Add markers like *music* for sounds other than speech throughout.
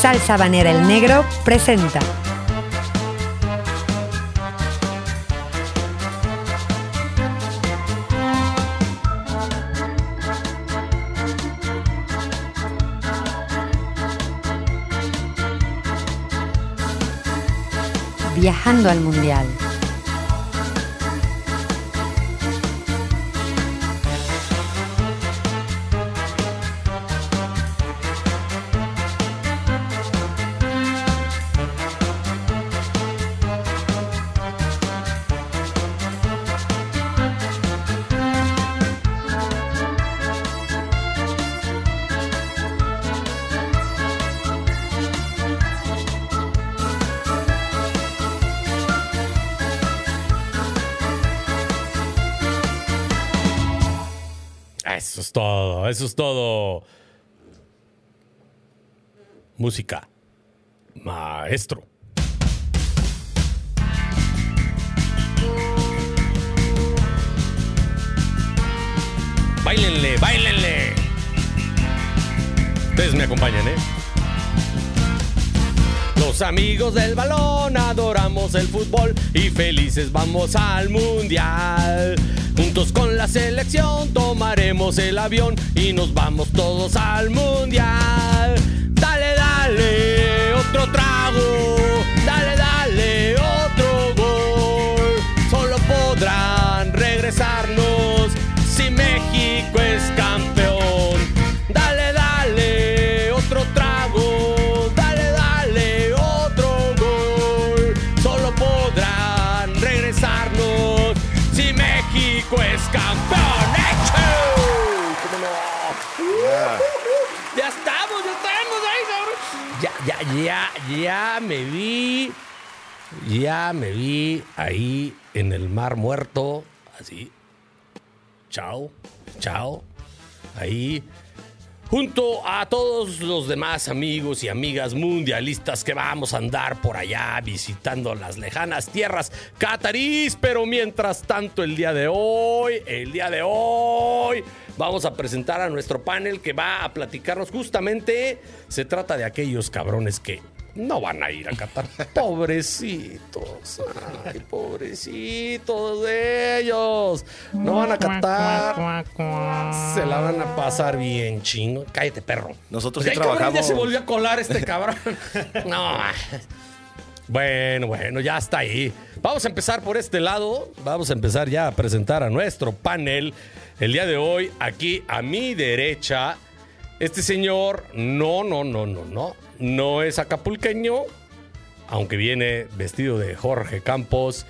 Salsa Banera El Negro presenta. Viajando al Mundial. Eso es todo, eso es todo. Música. Maestro. Báilenle, báilenle. Ustedes me acompañan, ¿eh? Los amigos del balón adoramos el fútbol y felices vamos al mundial. Juntos con la selección tomaremos el avión y nos vamos todos al mundial. Dale, dale, otro trago. Dale, dale, otro gol. Solo podrán regresarnos si México es campeón. Ya, ya, me vi. Ya me vi ahí en el mar muerto. Así. Chao, chao. Ahí. Junto a todos los demás amigos y amigas mundialistas que vamos a andar por allá visitando las lejanas tierras catarís. Pero mientras tanto, el día de hoy, el día de hoy, vamos a presentar a nuestro panel que va a platicarnos justamente. Se trata de aquellos cabrones que no van a ir a Qatar. *laughs* Pobrecitos. Ay, pobrecitos de ellos. No van a Qatar. Se la van a pasar bien chingo. Cállate, perro. Nosotros sí trabajamos. Ya se volvió a colar este *laughs* cabrón. No. Bueno, bueno, ya está ahí. Vamos a empezar por este lado. Vamos a empezar ya a presentar a nuestro panel. El día de hoy, aquí a mi derecha, este señor, no, no, no, no, no, no es acapulqueño, aunque viene vestido de Jorge Campos.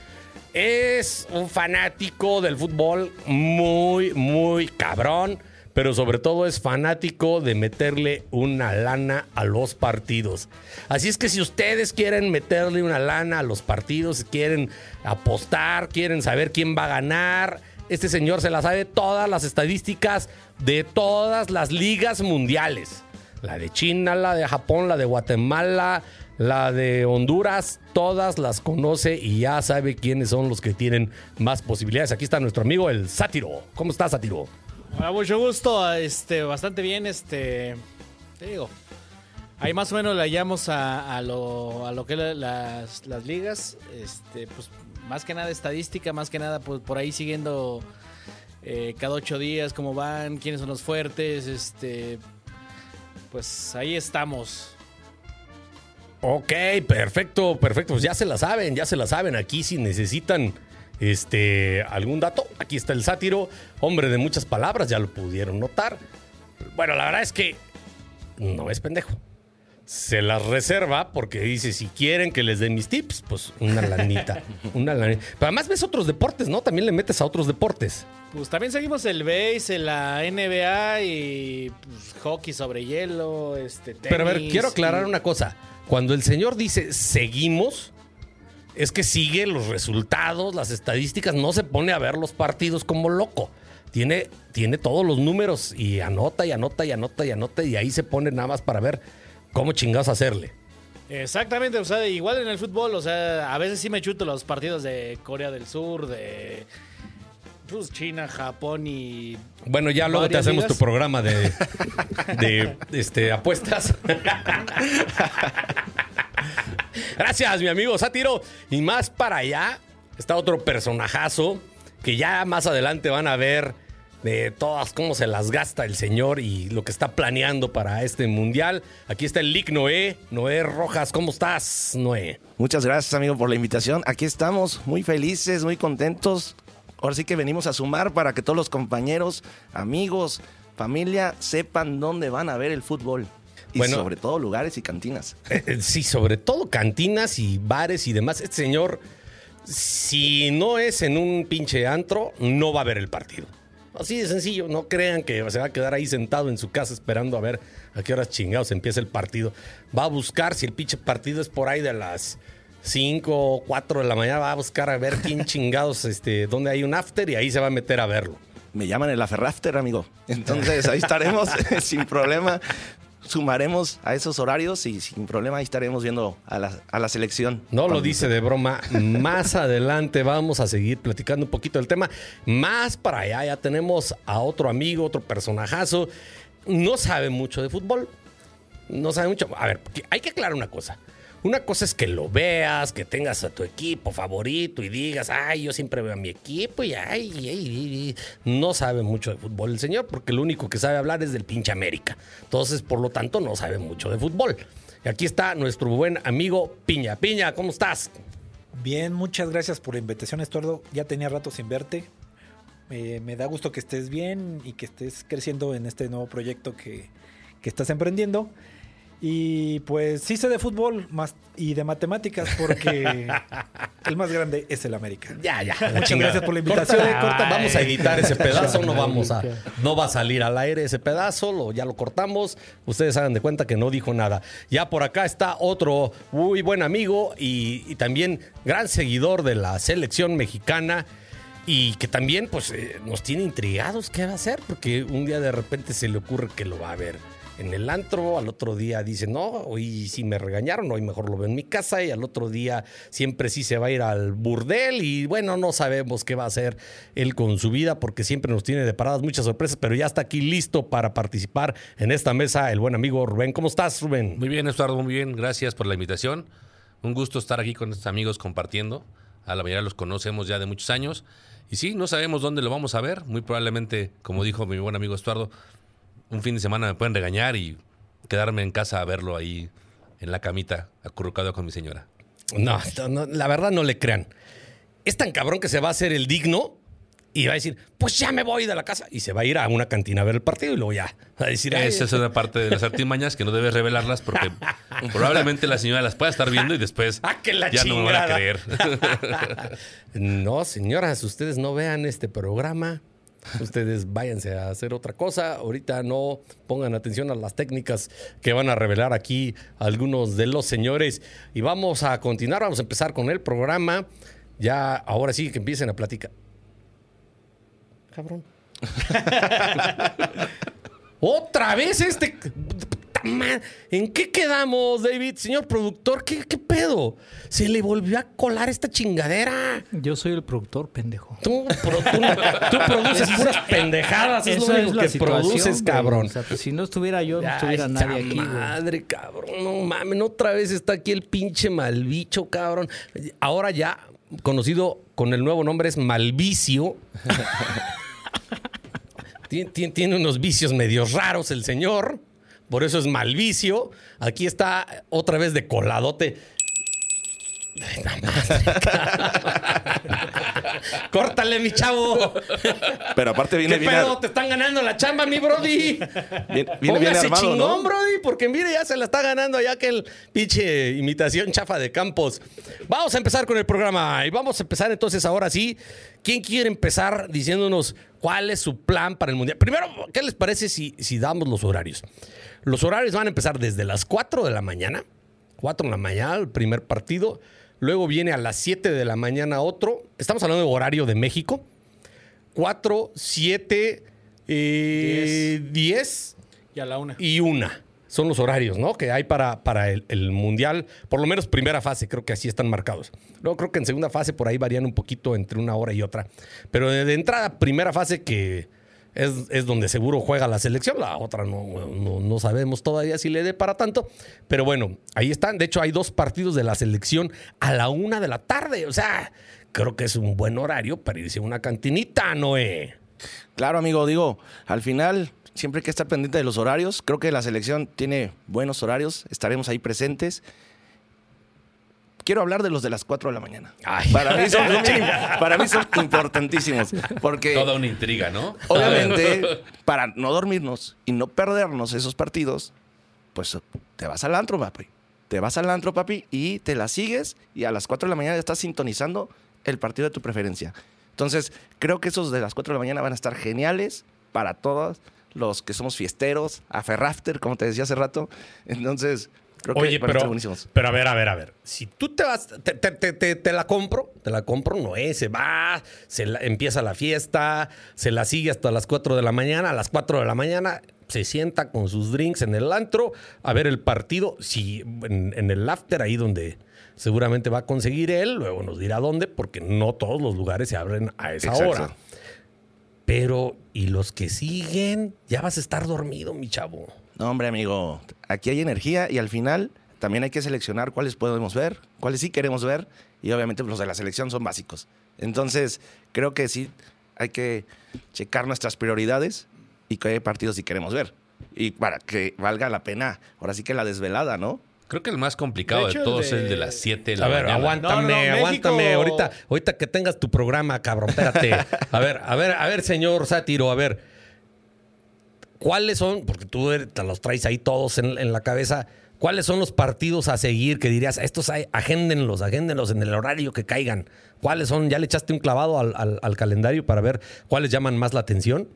Es un fanático del fútbol muy, muy cabrón, pero sobre todo es fanático de meterle una lana a los partidos. Así es que si ustedes quieren meterle una lana a los partidos, quieren apostar, quieren saber quién va a ganar, este señor se la sabe todas las estadísticas de todas las ligas mundiales. La de China, la de Japón, la de Guatemala, la de Honduras, todas las conoce y ya sabe quiénes son los que tienen más posibilidades. Aquí está nuestro amigo el Sátiro. ¿Cómo estás, Sátiro? Hola, mucho gusto, este, bastante bien, este, te digo, ahí más o menos le hallamos a, lo, a lo que las, las ligas, este, pues más que nada estadística, más que nada pues, por ahí siguiendo eh, cada ocho días cómo van, quiénes son los fuertes, este, pues ahí estamos. Ok, perfecto, perfecto. Pues ya se la saben, ya se la saben. Aquí si necesitan este algún dato, aquí está el sátiro, hombre de muchas palabras, ya lo pudieron notar. Bueno, la verdad es que no es pendejo. Se las reserva porque dice, si quieren que les dé mis tips, pues una lanita, *laughs* una lanita. Pero además ves otros deportes, ¿no? También le metes a otros deportes. Pues también seguimos el base, la NBA y pues, hockey sobre hielo, este, Pero a ver, quiero aclarar y- una cosa. Cuando el señor dice seguimos, es que sigue los resultados, las estadísticas, no se pone a ver los partidos como loco. Tiene, tiene todos los números y anota y anota y anota y anota y ahí se pone nada más para ver cómo chingados hacerle. Exactamente, o sea, igual en el fútbol, o sea, a veces sí me chuto los partidos de Corea del Sur, de pues, China, Japón y... Bueno, ya luego te hacemos ligas. tu programa de, de *laughs* este, apuestas. *laughs* Gracias, mi amigo Sátiro. Y más para allá está otro personajazo que ya más adelante van a ver de todas cómo se las gasta el señor y lo que está planeando para este mundial. Aquí está el Lick Noé. Noé Rojas, ¿cómo estás, Noé? Muchas gracias, amigo, por la invitación. Aquí estamos, muy felices, muy contentos. Ahora sí que venimos a sumar para que todos los compañeros, amigos, familia sepan dónde van a ver el fútbol. Y Bueno. sobre todo lugares y cantinas. Eh, eh, sí, sobre todo cantinas y bares y demás. Este señor, si no es en un pinche antro, no va a ver el partido. Así de sencillo, no crean que se va a quedar ahí sentado en su casa esperando a ver a qué horas chingados empieza el partido. Va a buscar, si el pinche partido es por ahí de las 5 o 4 de la mañana, va a buscar a ver quién *laughs* chingados, este, dónde hay un after y ahí se va a meter a verlo. Me llaman el Aferrafter, amigo. Entonces ahí estaremos *laughs* sin problema. Sumaremos a esos horarios y sin problema ahí estaremos viendo a la, a la selección. No lo dice de broma. Más *laughs* adelante vamos a seguir platicando un poquito del tema. Más para allá ya tenemos a otro amigo, otro personajazo. No sabe mucho de fútbol. No sabe mucho. A ver, hay que aclarar una cosa. Una cosa es que lo veas, que tengas a tu equipo favorito y digas, ay, yo siempre veo a mi equipo y ay, ay". no sabe mucho de fútbol el señor, porque lo único que sabe hablar es del pinche América. Entonces, por lo tanto, no sabe mucho de fútbol. Y aquí está nuestro buen amigo Piña. Piña, ¿cómo estás? Bien, muchas gracias por la invitación, Estuardo. Ya tenía rato sin verte. Me da gusto que estés bien y que estés creciendo en este nuevo proyecto que, que estás emprendiendo. Y pues sí sé de fútbol más y de matemáticas porque *laughs* el más grande es el América. Ya, ya. Muchas gracias por la invitación. Corta, corta. Vamos a editar ese pedazo, no vamos a, no va a salir al aire ese pedazo, lo, ya lo cortamos. Ustedes hagan de cuenta que no dijo nada. Ya por acá está otro muy buen amigo y, y también gran seguidor de la selección mexicana. Y que también pues eh, nos tiene intrigados qué va a hacer, porque un día de repente se le ocurre que lo va a ver en el antro, al otro día dice, no, hoy sí me regañaron, hoy mejor lo veo en mi casa, y al otro día siempre sí se va a ir al burdel, y bueno, no sabemos qué va a hacer él con su vida, porque siempre nos tiene deparadas muchas sorpresas, pero ya está aquí listo para participar en esta mesa el buen amigo Rubén. ¿Cómo estás, Rubén? Muy bien, Estuardo, muy bien. Gracias por la invitación. Un gusto estar aquí con estos amigos compartiendo. A la mayoría los conocemos ya de muchos años. Y sí, no sabemos dónde lo vamos a ver. Muy probablemente, como dijo mi buen amigo Estuardo, un fin de semana me pueden regañar y quedarme en casa a verlo ahí en la camita, acurrucado con mi señora. No, la verdad no le crean. Es tan cabrón que se va a hacer el digno y va a decir, pues ya me voy de la casa. Y se va a ir a una cantina a ver el partido y luego ya va a decir, "Ay, Esa es una parte de las artimañas que no debes revelarlas porque *laughs* probablemente la señora las pueda estar viendo y después *laughs* Ah, que la ya no me van a creer. *laughs* No, señoras, ustedes no vean este programa. Ustedes váyanse a hacer otra cosa. Ahorita no pongan atención a las técnicas que van a revelar aquí algunos de los señores. Y vamos a continuar, vamos a empezar con el programa. Ya, ahora sí que empiecen a platicar. Cabrón. *laughs* Otra vez este. Puta ma- ¿En qué quedamos, David? Señor productor, ¿qué, qué pedo? Se le volvió a colar esta chingadera. Yo soy el productor, pendejo. Tú, pro- tú, tú produces puras pendejadas, es lo único la que produces, cabrón. O sea, pues, si no estuviera yo, no Ay, estuviera nadie aquí. Madre, cabrón, no mames, otra vez está aquí el pinche mal bicho, cabrón. Ahora ya, conocido con el nuevo nombre es Malvicio. *laughs* Tien- tien- tiene unos vicios medios raros el señor. Por eso es Malvicio. Aquí está otra vez de coladote. Ay. *laughs* Córtale, mi chavo. Pero aparte viene ¿Qué bien, pedo? ar- Te están ganando la chamba, mi Brody. bien- viene bien armado, chingón, ¿no? Brody, porque mire, ya se la está ganando allá que el pinche imitación chafa de Campos. Vamos a empezar con el programa y vamos a empezar entonces ahora sí. ¿Quién quiere empezar diciéndonos cuál es su plan para el Mundial? Primero, ¿qué les parece si, si damos los horarios? Los horarios van a empezar desde las 4 de la mañana. 4 de la mañana, el primer partido. Luego viene a las 7 de la mañana otro. Estamos hablando de horario de México. 4, 7, eh, 10 Y a la una. y una. Son los horarios, ¿no? Que hay para, para el, el Mundial. Por lo menos primera fase, creo que así están marcados. Luego creo que en segunda fase por ahí varían un poquito entre una hora y otra. Pero de entrada, primera fase que es, es donde seguro juega la selección. La otra no, no, no sabemos todavía si le dé para tanto. Pero bueno, ahí están. De hecho, hay dos partidos de la selección a la una de la tarde. O sea, creo que es un buen horario para irse a una cantinita, Noé. Claro, amigo, digo, al final siempre hay que estar pendiente de los horarios. Creo que la selección tiene buenos horarios, estaremos ahí presentes. Quiero hablar de los de las 4 de la mañana. Ay. Para mí son, *laughs* para mí son importantísimos. Porque Toda una intriga, ¿no? obviamente, *laughs* para no dormirnos y no perdernos esos partidos, pues te vas al antro, papi. Te vas al antro, papi, y te la sigues y a las 4 de la mañana ya estás sintonizando el partido de tu preferencia. Entonces, creo que esos de las 4 de la mañana van a estar geniales para todos los que somos fiesteros, aferrafter, como te decía hace rato. Entonces, creo Oye, pero, pero a ver, a ver, a ver. Si tú te vas, te, te- te- te- te la compro, te la compro, no es, se va, se la- empieza la fiesta, se la sigue hasta las 4 de la mañana, a las 4 de la mañana se sienta con sus drinks en el antro a ver el partido, si en, en el after, ahí donde seguramente va a conseguir él, luego nos dirá dónde, porque no todos los lugares se abren a esa Exacto. hora. Pero, ¿y los que siguen? Ya vas a estar dormido, mi chavo. No, hombre, amigo, aquí hay energía y al final también hay que seleccionar cuáles podemos ver, cuáles sí queremos ver y obviamente los de la selección son básicos. Entonces, creo que sí hay que checar nuestras prioridades y qué partidos sí queremos ver. Y para que valga la pena, ahora sí que la desvelada, ¿no? Creo que el más complicado De hecho, todos es el de las 7 de la A ver, mañana. aguántame, No, no, no, aguántame. México- Ahorita, ahorita que tengas tu programa, cabrón, espérate. *laughs* A ver, a ver, a ver, señor Sátiro, a ver. ¿Cuáles son, porque tú eres- te los traes ahí todos en, en la cabeza, cuáles son los partidos a seguir que dirías, estos hay, agéndenlos, agéndenlos en el horario que caigan? ¿Cuáles son? ¿Ya le echaste un clavado al, al- al calendario para ver cuáles llaman más la atención?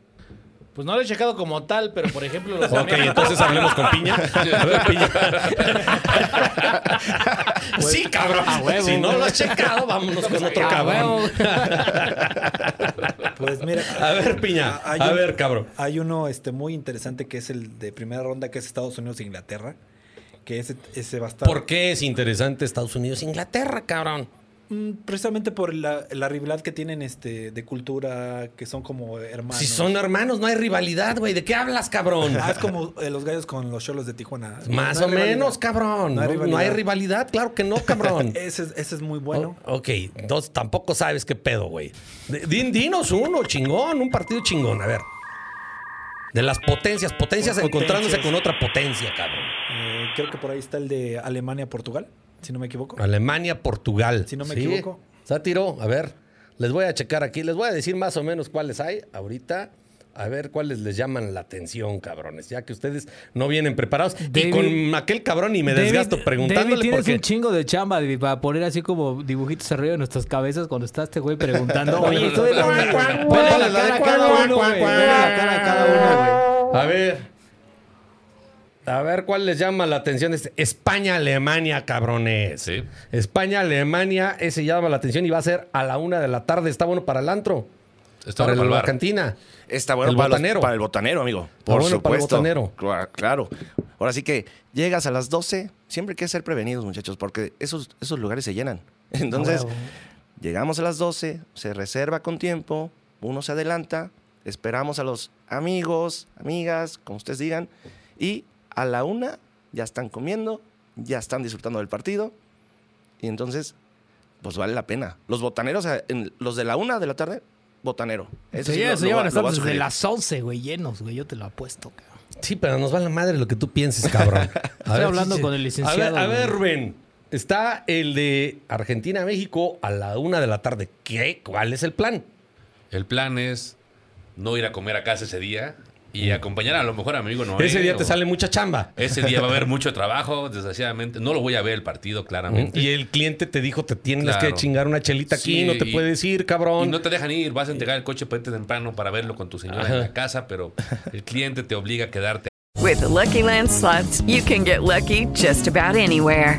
Pues no lo he checado como tal, pero por ejemplo los *laughs* Ok, entonces hablemos con Piña. *laughs* A ver, Piña. *laughs* sí, cabrón. Si no lo has checado, vámonos con otro cabrón. Pues mira. *laughs* A ver, Piña. hay A un- ver, cabrón. Hay uno este, muy interesante que es el de primera ronda, que es Estados Unidos e Inglaterra. Que ese, ese va a estar. ¿Por qué es interesante Estados Unidos e Inglaterra, cabrón? Mm, Precisamente por la, la rivalidad que tienen este, de cultura, que son como hermanos. Si son hermanos, no hay rivalidad, güey. ¿De qué hablas, cabrón? Ah, es como eh, los gallos con los cholos de Tijuana. Más No o hay rivalidad. menos, cabrón. No No hay hay, rivalidad. claro que no, cabrón. *laughs* Ese, es- ese es muy bueno. O- ok, entonces tampoco sabes qué pedo, güey. Din- Dinos uno, chingón, un partido chingón, a ver. De las potencias, potencias Potencias. encontrándose con otra potencia, cabrón. Eh, creo que por ahí está el de Alemania-Portugal, si no me equivoco. Alemania, Portugal. Si no me equivoco. Sátiro, a ver, les voy a checar aquí, les voy a decir más o menos cuáles hay ahorita. A ver cuáles les llaman la atención, cabrones. Ya que ustedes no vienen preparados. y con aquel cabrón y me David- desgasto preguntándole David, tienes porque. un chingo de chamba David, para poner así como dibujitos arriba de nuestras cabezas cuando está este güey preguntando. *laughs* Oye, estoy de *laughs* la Ponle la cara a cada uno, güey. Ponle la cara a cada uno, güey. A ver. A ver cuál les llama la atención. Este, España-Alemania, cabrones. Sí. España-Alemania, ese llama la atención y va a ser a la una de la tarde. Está bueno para el antro. Está para bueno el- para la cantina. Está bueno El para, los- botanero. para el botanero, amigo. Está Por bueno para el supuesto. botanero. Cla- Claro. Ahora sí que llegas a las 12, siempre hay que ser prevenidos, muchachos, porque esos, esos lugares se llenan. *laughs* Entonces, huevo. llegamos a las 12, se reserva con tiempo, uno se adelanta, esperamos a los amigos, amigas, como ustedes digan, y a la una ya están comiendo, ya están disfrutando del partido, y entonces pues vale la pena. Los botaneros, eh, en- los de la una de la tarde, botanero. Se, sí lo- se lo llevan va- a estar a las 11, güey, llenos, güey. Yo te lo apuesto, cabrón. Sí, pero nos va la madre lo que tú pienses, cabrón. *laughs* A Estoy hablando con el A licenciado, ver, a ver. Rubén. Está el de Argentina-México a la una de la tarde. ¿Qué? ¿Cuál es el plan? El plan es no ir a comer a casa ese día y acompañar a lo mejor a mi amigo Noé. Ese día te o- sale mucha chamba. Ese día va a haber *laughs* mucho trabajo, desgraciadamente. No lo voy a ver el partido, claramente. Y el cliente te dijo, te tienes Claro. que chingar una chelita aquí, Sí, no te y- puedes ir, cabrón. Y no te dejan ir, vas a entregar el coche irte temprano para verlo con tu señora Ajá. en la casa, pero el cliente te obliga a quedarte. With the Lucky Land slots, you can get lucky just about anywhere.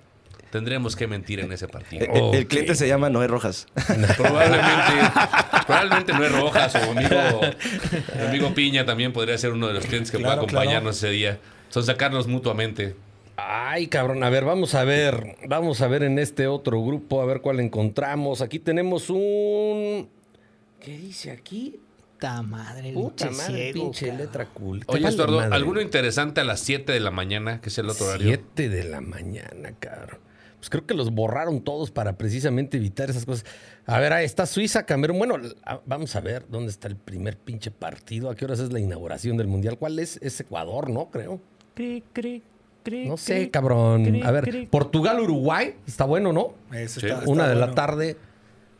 tendremos que mentir en ese partido. Eh, El cliente se llama Noé Rojas. *laughs* Probablemente, probablemente no es Rojas o amigo, mi amigo Piña también podría ser uno de los clientes que Claro, pueda acompañarnos ese día. Son sacarnos mutuamente. Ay, cabrón, a ver, vamos a ver, vamos a ver en este otro grupo, a ver cuál encontramos. Aquí tenemos un... ¿Qué dice aquí? Puta madre, Puta pinche madre, ciego, pinche cabrón. letra cool. Te Oye, Estuardo. ¿alguno interesante a las 7 de la mañana, que es el otro horario? 7 de la mañana, cabrón. Pues creo que los borraron todos para precisamente evitar esas cosas. A ver, ahí está Suiza, Camerún. Bueno, vamos a ver dónde está el primer pinche partido. ¿A qué horas es la inauguración del Mundial? ¿Cuál es? Es Ecuador, ¿no? Creo. Cri, cri, cri, No cri, sé, cabrón. cri, A ver. Portugal-Uruguay. Está bueno, ¿no? Eso Sí. está- está Una de la tarde.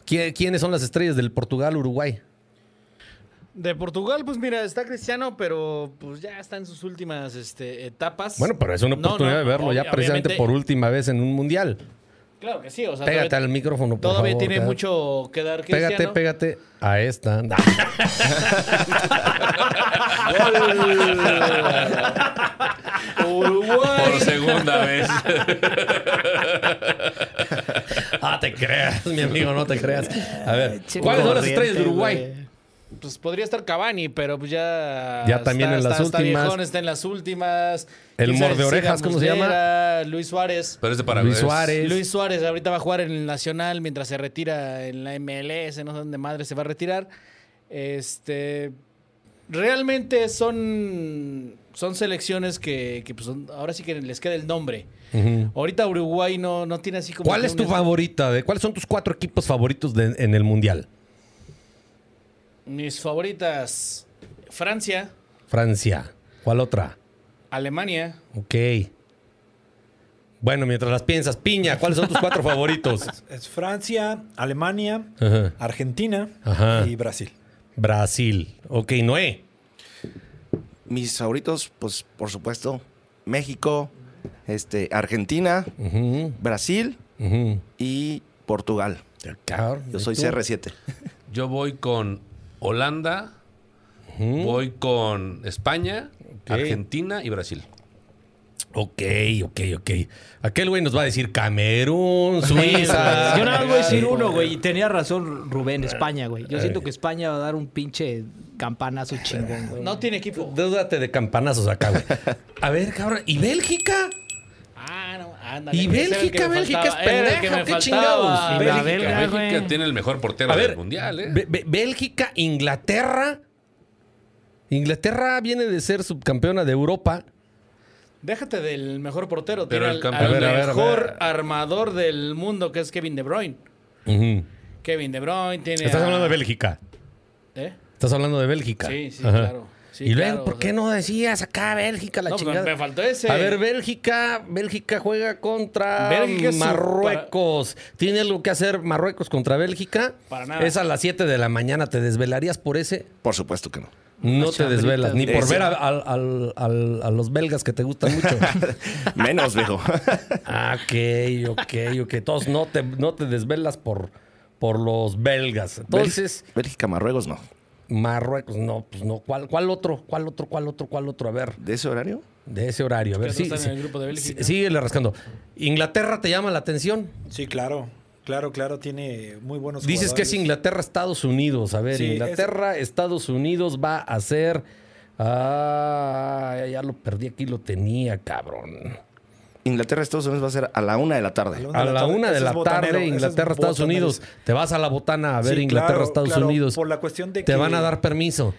¿Qui- ¿Quiénes son las estrellas del Portugal-Uruguay? De Portugal, pues mira, está Cristiano, pero pues ya está en sus últimas este, etapas. Bueno, pero es una oportunidad no, de verlo ya precisamente por última vez en un mundial. Claro que sí, o sea, Pégate todavía, al micrófono, por todavía favor, tiene mucho que dar Cristiano. Pégate, pégate a esta. *laughs* Uruguay. Por segunda vez. ah, te creas, mi amigo, no te creas. A ver, ¿cuáles son las estrellas de Uruguay? Pues podría estar Cavani, pero pues ya. Ya también en las está últimas. viejón, está en las últimas. El morde orejas, ¿cómo se llama? Luis Suárez. Pero es de para Luis Suárez. Luis Suárez ahorita va a jugar en el Nacional mientras se retira en la MLS, no sé dónde madre se va a retirar. Este realmente son son selecciones que, que, pues, son- ahora sí que les queda el nombre. Ahorita Uruguay no, no tiene así como ¿Cuál es tu favorita? De, ¿Cuáles son tus cuatro equipos favoritos de- en el mundial? Mis favoritas Francia, Francia. ¿Cuál otra? Alemania, Ok. Bueno, mientras las piensas, Piña, ¿cuáles son tus cuatro favoritos? *laughs* Es Francia, Alemania, Ajá. Argentina Ajá. y Brasil. Brasil. Ok, Noé. Mis favoritos, pues por supuesto, México, este, Argentina, Brasil y Portugal. Yo ¿y soy tú? CR7. Yo voy con Holanda, voy con España, Argentina y Brasil. Ok, ok, ok. Aquel güey nos va a decir Camerún, Suiza. Yo nada más voy a decir uno, güey. Y tenía razón Rubén, España, güey. Yo siento que España va a dar un pinche campanazo chingón, güey. no tiene equipo. Dúdate de campanazos acá, güey. *laughs* A ver, cabrón. ¿Y Bélgica? Ah, no, ándale. Y Bélgica, Bélgica es me qué faltaba. chingados. Bélgica, tiene el mejor portero ver, del mundial, ¿eh? Bé- Bé- Bélgica, Inglaterra. Inglaterra viene de ser subcampeona de Europa. Déjate del mejor portero. Pero Tiene el al, campeón- al ver, mejor ver. armador del mundo, que es Kevin De Bruyne. Kevin De Bruyne tiene. Estás a- hablando de Bélgica. ¿Eh? Estás hablando de Bélgica. Sí, sí, Ajá. claro. Sí, y luego, claro, ¿por qué sea. no decías acá Bélgica la No, pues, chingada? me faltó ese. A ver, Bélgica, Bélgica juega contra Bélgica Marruecos. ¿Tiene algo que hacer Marruecos contra Bélgica? Para nada. Es a las 7 de la mañana. ¿Te desvelarías por ese? Por supuesto que no. No te desvelas, ni por Ese. ver a, a los belgas que te gustan mucho. *laughs* Menos, viejo. *laughs* ah, ok, ok, ok. Entonces no te, no te desvelas por, por los belgas. Entonces, Bélgica, Marruecos, no. Marruecos, no, pues no. ¿Cuál, ¿Cuál otro? ¿Cuál otro? ¿Cuál otro? ¿Cuál otro? A ver, ¿De ese horario? de ese horario. A ver, sí, sí, en el grupo de Bélgica. sí, síguele rascando. ¿Inglaterra te llama la atención? Sí, claro. Claro, claro, tiene muy buenos Dices que es. Inglaterra, Estados Unidos. A ver, Sí, Inglaterra, Estados Unidos va a ser. Ah, ya lo perdí aquí, lo tenía, cabrón. Inglaterra, Estados Unidos va a ser a la una de la tarde. A la una de la tarde, Inglaterra, Estados. Unidos. Te vas a la botana a ver Sí, Inglaterra, claro, Estados claro, Unidos. por la cuestión de Te que- van a dar permiso.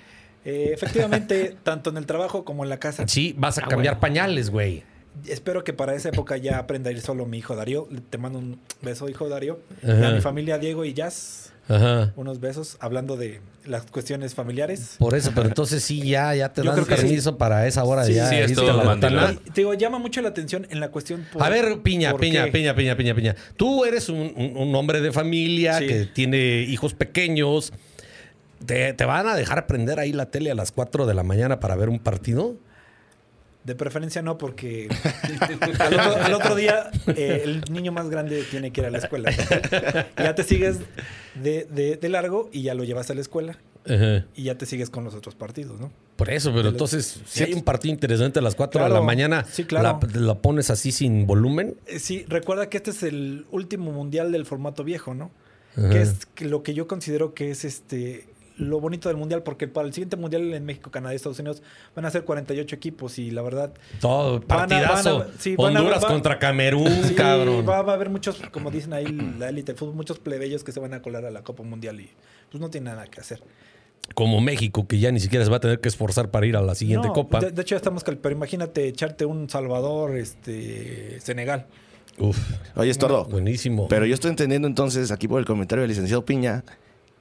Eh, efectivamente, *laughs* tanto en el trabajo como en la casa. Sí, vas a cambiar pañales, güey. Espero que para esa época ya aprenda a ir solo mi hijo Darío. Te mando un beso, hijo Darío. Y Ajá. a mi familia Diego y Jazz. Ajá. Unos besos hablando de las cuestiones familiares. Por eso, pero entonces sí, ya, ya te Yo dan creo que sí. permiso para esa hora Sí, ya. sí, es todo la. Y te digo, llama mucho la atención en la cuestión. por- A ver, Piña, ¿por Piña, qué? Piña, Piña, Piña, Piña. Tú eres un, un- un hombre de familia Sí. que tiene hijos pequeños. ¿Te, te van a dejar prender ahí la tele a las 4 de la mañana para ver un partido? De preferencia no, porque *laughs* al, otro, al otro día eh, el niño más grande tiene que ir a la escuela. ya te sigues de, de- de largo y ya lo llevas a la escuela Ajá. y ya te sigues con los otros partidos, ¿no? Por eso, pero entonces, si hay un partido interesante a las 4 de Claro, la mañana, sí, claro. la, la pones así sin volumen. Eh, Sí, recuerda que este es el último mundial del formato viejo, ¿no? Ajá. Que es lo que yo considero que es este lo bonito del mundial, porque para el siguiente mundial en México, Canadá y Estados Unidos van a ser 48 equipos y la verdad. Todo, van a- partidazo. van a- sí, van a- Honduras contra Camerún, Sí, cabrón. Va, va a haber muchos, como dicen ahí la élite del fútbol, muchos plebeyos que se van a colar a la Copa Mundial y pues no tiene nada que hacer. Como México, que ya ni siquiera se va a tener que esforzar para ir a la siguiente No, copa. De, de hecho, ya estamos pero imagínate echarte un Salvador, este, Senegal. Uf, Oye, Estordo. buenísimo. Pero yo estoy entendiendo entonces aquí por el comentario del licenciado Piña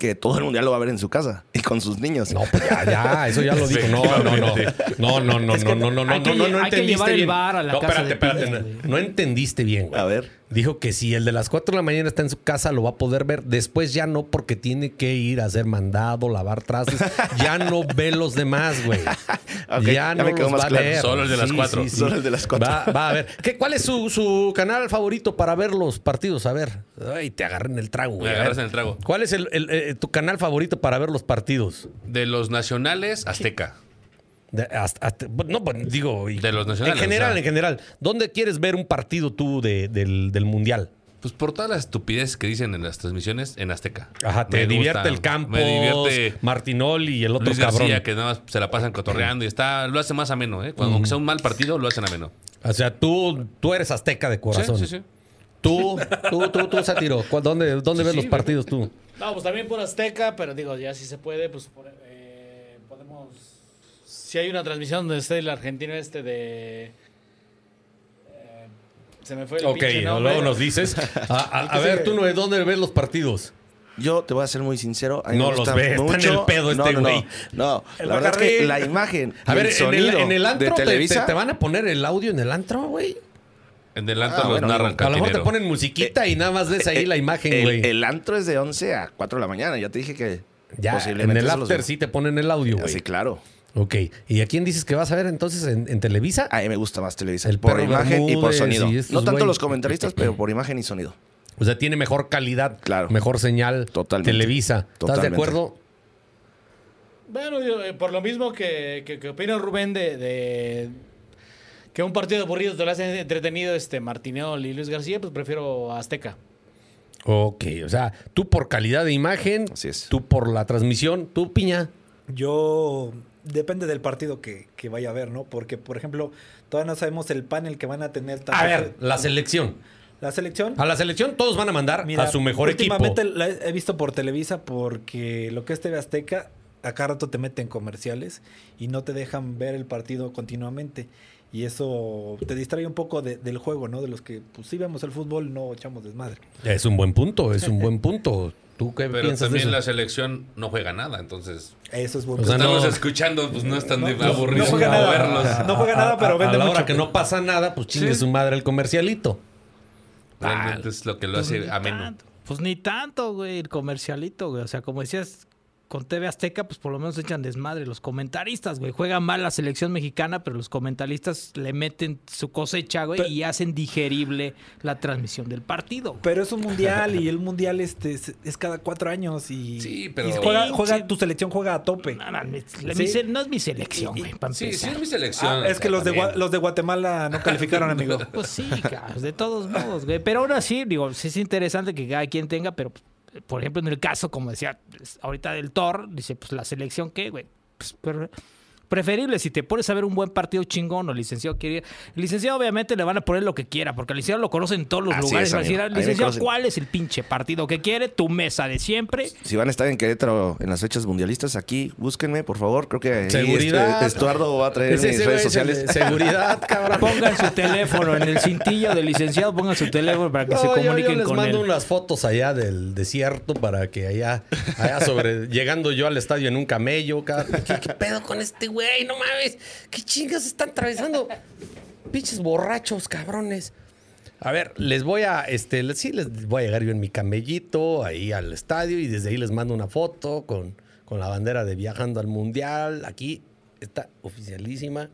que todo el mundial lo va a ver en su casa y con sus niños. No, pues ya, ya, eso ya lo dijo. No, no, no. No, no, no, no, no, no, no, no, no hay que entendiste llevar el bien. bar a la no, casa espérate, espérate. No, no entendiste bien, güey. A ver. Dijo que si el de las 4 de la mañana está en su casa, lo va a poder ver. Después ya no, porque tiene que ir a hacer mandado, lavar trastes. *laughs* Ya no ve los demás, güey. *laughs* Ok, ya ya no me quedó los más va a claro. leer. Solo el de las cuatro. Solo el de las cuatro. Va, va a ver. ¿Qué, ¿Cuál es su, su canal favorito para ver los partidos? A ver. Ay, te agarré en el trago, güey. Me A agarras en el trago. ¿Cuál es el, el- eh, tu canal favorito para ver los partidos? De los nacionales, Azteca. De- hasta- hasta- no, pues, digo. y- De los nacionales, En general, o sea. en general. ¿Dónde quieres ver un partido tú de- del, del Mundial? Pues por todas las estupideces que dicen en las transmisiones en Azteca. Ajá, te Me divierte gusta, el campo. Me divierte Martinoli y el otro Luis cabrón. García, que nada más se la pasan cotorreando y está, lo hace más ameno, ¿eh? Cuando, Aunque sea un mal partido, lo hacen ameno. O sea, tú, tú eres azteca de corazón. Sí, sí, sí. Tú, tú, tú, tú, Sátiro. ¿cuál- ¿Dónde, dónde ves sí, los partidos tú? No, pues también por Azteca, pero digo, ya si se puede, pues por- eh, podemos... Si hay una transmisión donde esté el argentino este de... eh, se me fue el Ok, pinche nombre. luego nos dices. *laughs* A, ver, tú, Noé, ¿dónde ves los partidos? Yo te voy a ser muy sincero. a mí No me los gusta ves, está en el pedo no, este no, no. güey. No, El la verdad es que la imagen, A ver, el en sonido el, en el antro de te- te, Televisa, te van a poner el audio en el antro, güey. En delante Ah, los bueno, narran digo, A lo mejor te cantinero. ponen musiquita y nada más ves ahí eh, la imagen, el, güey. el antro es de 11 a 4 de la mañana. Ya te dije que Ya, en posiblemente el eso los after veo. sí te ponen el audio, güey. Así, claro. Ok. ¿Y a quién dices que vas a ver entonces en, en Televisa? A mí me gusta más Televisa. El por imagen y por sonido. y No tanto güey. los comentaristas, pero por imagen y sonido. O sea, tiene mejor calidad, Claro. mejor señal. Totalmente. Televisa. ¿Estás de acuerdo? Bueno, yo, eh, por lo mismo que, que, que opina Rubén de, de que un partido aburrido te lo hace entretenido este Martinol y Luis García, pues prefiero Azteca. Ok, o sea, tú por calidad de imagen, Así es. tú por la transmisión, tú piña. Yo depende del partido que, que vaya a ver, ¿no? Porque, por ejemplo, todavía no sabemos el panel que van a tener. tanto- A ver, la selección. la selección. A la selección todos van a mandar Mira, a su mejor equipo. últimamente la he he visto por Televisa porque lo que es TV Azteca, a cada rato te meten comerciales y no te dejan ver el partido continuamente. Y eso te distrae un poco de- del juego, ¿no? De los que, pues sí vemos el fútbol, no echamos desmadre. Es un buen punto, es un buen *laughs* punto. ¿Tú qué Pero piensas de también eso? la selección no juega nada, entonces. Eso es bueno. O sea, Estamos no- escuchando, pues no es tan No, aburrido no juega como nada. verlos. No juega nada, pero a, vende a la mucho. hora que no pasa nada, pues chingue Sí. su madre el comercialito. Realmente es lo que lo hace Ni ameno. tanto. Pues ni tanto, güey, el comercialito, güey. O sea, como decías, con TV Azteca, pues por lo menos echan desmadre los comentaristas, güey. Juega mal la selección mexicana, pero los comentaristas le meten su cosecha, güey, y hacen digerible la transmisión del partido. Pero es un mundial y *laughs* el mundial este es, es cada cuatro años y, Sí, pero- y juega, Sí, juega- sí. tu selección juega a tope. No, no, mi- la- Sí. mi se- no es mi selección, güey, para Sí, sí, es mi selección. Ah, es que los de, los de Guatemala no calificaron, amigo. *laughs* Pues sí, cabrón, de todos modos, güey. Pero aún así, digo, sí es interesante que cada quien tenga, pero, pues, por ejemplo, en el caso, como decía ahorita del Thor, dice, pues la selección, ¿qué, güey? Pues, pero- preferible, si te pones a ver un buen partido chingón o el licenciado quiere... El licenciado obviamente le van a poner lo que quiera, porque el licenciado lo conoce en todos los Así lugares. es, va a decir, amigo. Ahí me licenciado. ¿cuál es el pinche partido que quiere? Tu mesa de siempre. Si van a estar en Querétaro en las fechas mundialistas, aquí búsquenme, por favor. Creo que Seguridad. este, Estuardo va a traer Ese- mis redes es sociales. Seguridad, *laughs* cabrón. Pongan su teléfono en el cintillo del licenciado, pongan su teléfono para que se No, comuniquen yo, les con mando él. unas fotos allá del desierto para que allá, allá sobre, llegando yo al estadio en un camello, cabrón. ¿Qué, qué pedo con este güey? No mames. ¿Qué chingas están atravesando? Pinches borrachos, cabrones. A ver, les voy a, este, les- sí, les voy a llegar yo en mi camellito ahí al estadio y desde ahí les mando una foto con, con la bandera de viajando al mundial. Aquí está oficialísima.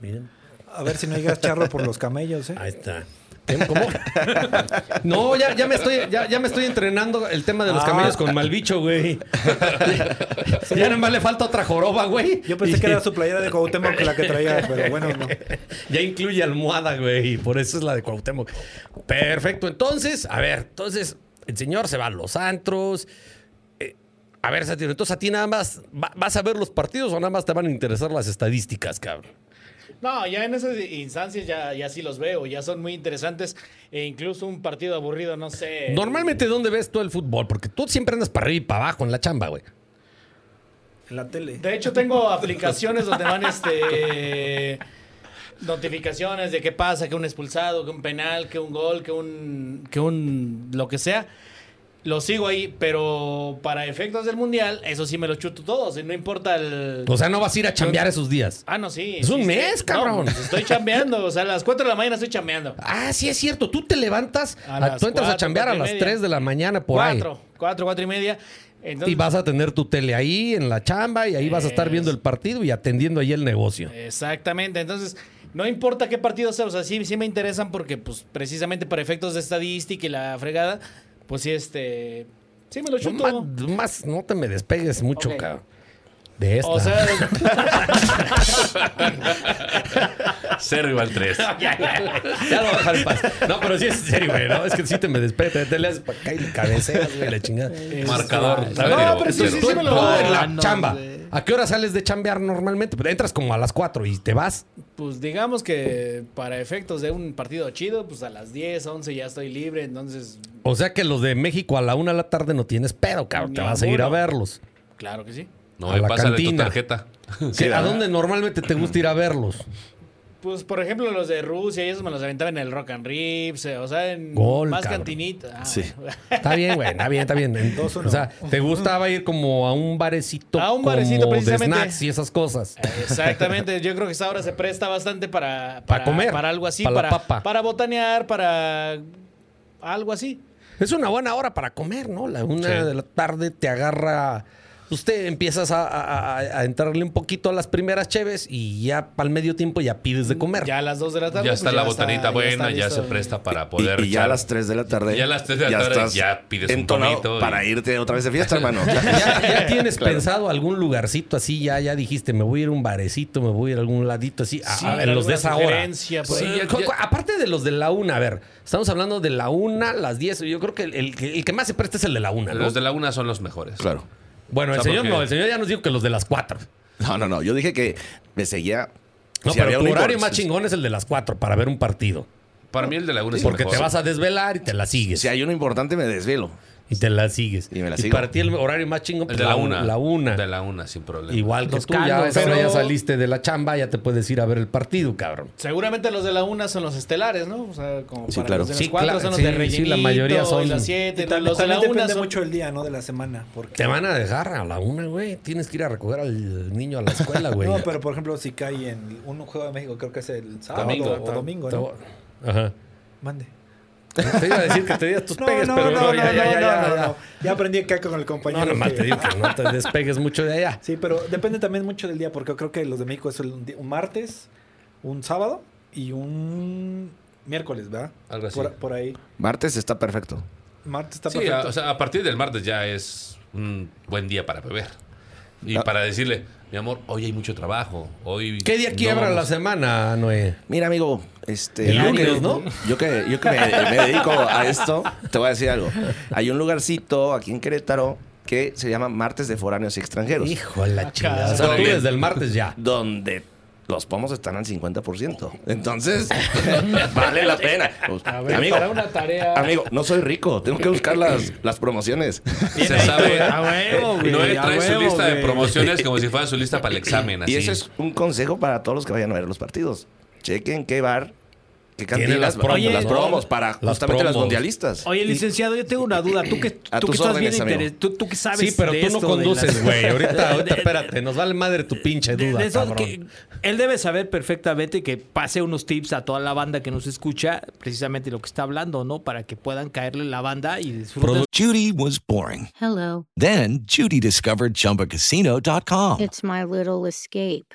Miren. A ver si no llegas charro por los camellos, ¿eh? Ahí está. ¿Cómo? *laughs* No, ya, ya me estoy, ya, ya me estoy entrenando el tema de los Ah. camellos con Malbicho, güey. *laughs* ya nada más le falta otra joroba, güey. Yo pensé que era su playera de Cuauhtémoc la que traía, *laughs* pero bueno, no. Ya incluye almohada, güey. y Por eso es la de Cuauhtémoc. Perfecto. Entonces, a ver, entonces, el señor se va a los antros. Eh, a ver, Satiro, entonces a ti nada más, va- ¿vas a ver los partidos o nada más te van a interesar las estadísticas, cabrón? No, ya en esas instancias ya, ya sí los veo, ya son muy interesantes. E incluso un partido aburrido, no sé. Normalmente, ¿dónde ves tú el fútbol? Porque tú siempre andas para arriba y para abajo en la chamba, güey. En la tele. De hecho, tengo *laughs* aplicaciones donde van este notificaciones de qué pasa, que un expulsado, que un penal, que un gol, que un que un lo que sea. Lo sigo ahí, pero para efectos del mundial, eso sí me lo chuto todos, no importa el O sea, no vas a ir a chambear esos días. Ah, no, sí. Es un mes, cabrón. No, pues estoy chambeando, o sea, a las 4 de la mañana estoy chambeando. Ah, sí es cierto. Tú te levantas, A a- las tú entras a chambear a las media. 3 de la mañana por ahí. 4, 4, 4 y media. Entonces, Y vas a tener tu tele ahí en la chamba y ahí vas a estar viendo el partido y atendiendo ahí el negocio. Exactamente, entonces no importa qué partido sea, o sea, sí, sí me interesan porque pues precisamente para efectos de estadística y la fregada, pues sí, este, sí me lo No, chuto. más, más no te me despegues mucho, Ok. cabrón. De esta. O sea, *laughs* Cero igual tres. *laughs* ya, ya, ya lo voy a dejar en paz. No, pero sí es en serio, güey, ¿no? Es que sí te me despegues, te, te le haces para acá y le cabeceas, güey, la chingada. Marcador. A cero, pero sí, cero. sí, sí en me lo- tú en la Ah, no, chamba. ¿A qué hora sales de chambear normalmente? Pues entras como a las 4 y te vas. pues digamos que para efectos de un partido chido, pues a las 10, 11 ya estoy libre, entonces, O sea que los de México a la 1 de la tarde no tienes pedo, cabrón. Te vas a ir a verlos. claro que sí. No, A la pásale tu cantina. tarjeta. Sí, ¿A dónde normalmente te gusta ir a verlos? Pues por ejemplo los de Rusia esos me los aventaban en el Rock and Rips, eh, o sea, en Gol, más cabrón. cantinita. Ah, Sí. bueno. Está bien, güey. Está bien, está bien. *laughs* O sea, ¿te gustaba ir como a un barecito, A un barecito, como de precisamente. snacks y esas cosas? Exactamente, yo creo que esta hora se presta bastante para, Para comer, para algo así, para para, papa. para botanear, para algo así. Es una buena hora para comer, ¿no? La una Sí. de la tarde te agarra. Usted empiezas a, a- a- a entrarle un poquito a las primeras cheves y ya para el medio tiempo ya pides de comer. Ya a las 2 de la tarde. Ya pues, está la botanita buena, ya, se presta para poder. y ya a las 3 de la tarde. Ya a las 3 de la tarde estás ya pides un y- Para irte otra vez de fiesta, hermano. ¿Ya, ya *laughs* tienes Claro. pensado algún lugarcito así? Ya, ya dijiste, me voy a ir a un barecito, me voy a ir a algún ladito así. A- Sí, a ver, los de esa hora. aparte de los de la una, a ver, estamos hablando de la una, las 10. Yo creo que el, el que- el que más se presta es el de la una, ¿no? Los de la una son los mejores. Claro. Bueno, el O sea, señor porque- no, el señor ya nos dijo que los de las cuatro. No, no, no. Yo dije que me seguía. No, si pero tu horario más chingón es el de las cuatro para ver un partido. Para mí el de la una es Porque te vas a desvelar y te la sigues. Si hay uno importante, me desvelo. Y te la sigues. Y me la y sigo. para ti el horario más chingón El pues, de la un- una. La una. De la una, sin problema. Igual que tú, ya, Pero- ya saliste de la chamba, ya te puedes ir a ver el partido, cabrón. Seguramente los de la una son los estelares, ¿no? O sea, como Sí, para claro. los de las Sí, cuatro claro, son los sí, de sí, rellenito, la mayoría son- las siete. Y también, los de la una son... mucho el día, ¿no? De la semana. Porque... Te van a dejar a la una, güey. Tienes que ir a recoger al niño a la escuela, *laughs* güey. No, pero por ejemplo, si cae en un juego de México, creo que es el sábado Domingo. o domingo, ¿no? Ajá. Mande. Te iba a decir que te digas tus No, pegues, no, pero no, no, ya, no, ya, ya, no, ya, no, ya. no. Ya aprendí acá con el compañero. No, nomás que- te digo que no te despegues mucho de allá. Sí, pero depende también mucho del día, porque creo que los de México es un, martes, un sábado y un miércoles, ¿verdad? Algo así. Por, por ahí. Martes está perfecto. Martes está Sí, perfecto. a, o sea, a partir del martes ya es un buen día para beber. Y Ah. para decirle, mi amor, hoy hay mucho trabajo. Hoy ¿Qué día no quiebra la semana, Noé? Mira, amigo, este. El yo lunes, que- ¿no? Yo que, yo que me, me dedico a esto, te voy a decir algo. Hay un lugarcito aquí en Querétaro que se llama Martes de Foráneos y Extranjeros. Hijo de la chingada. caray. O sea, tú desde el martes ya. Donde los pomos están al 50%. Entonces, *laughs* *laughs* vale la pena. Pues, A ver, amigo, para una tarea. amigo, no soy rico. Tengo que buscar las, *laughs* las promociones. Se sabe. A huevo, güey, a trae su lista de promociones como si fuera su lista para el examen. Así. Y ese es un consejo para todos los que vayan a ver los partidos. Chequen qué bar, qué Tiene cantinas, las promos, las ¿no? promos para Las justamente las promos. mundialistas. Oye, licenciado, yo tengo una duda. Tú que, A tú que estás bien órdenes, amigo. interesado, tú, tú que sabes Sí, pero de tú no esto, de conduces, las- güey. Ahorita, *laughs* ahorita, de- espérate. Nos vale madre tu pinche de- duda, de eso cabrón. que él debe saber perfectamente que pase unos tips a toda la banda que nos escucha, precisamente lo que está hablando, ¿no? Para que puedan caerle la banda y disfruten. Judy was boring. Hello. Then Judy discovered ChumbaCasino.com. It's my little escape.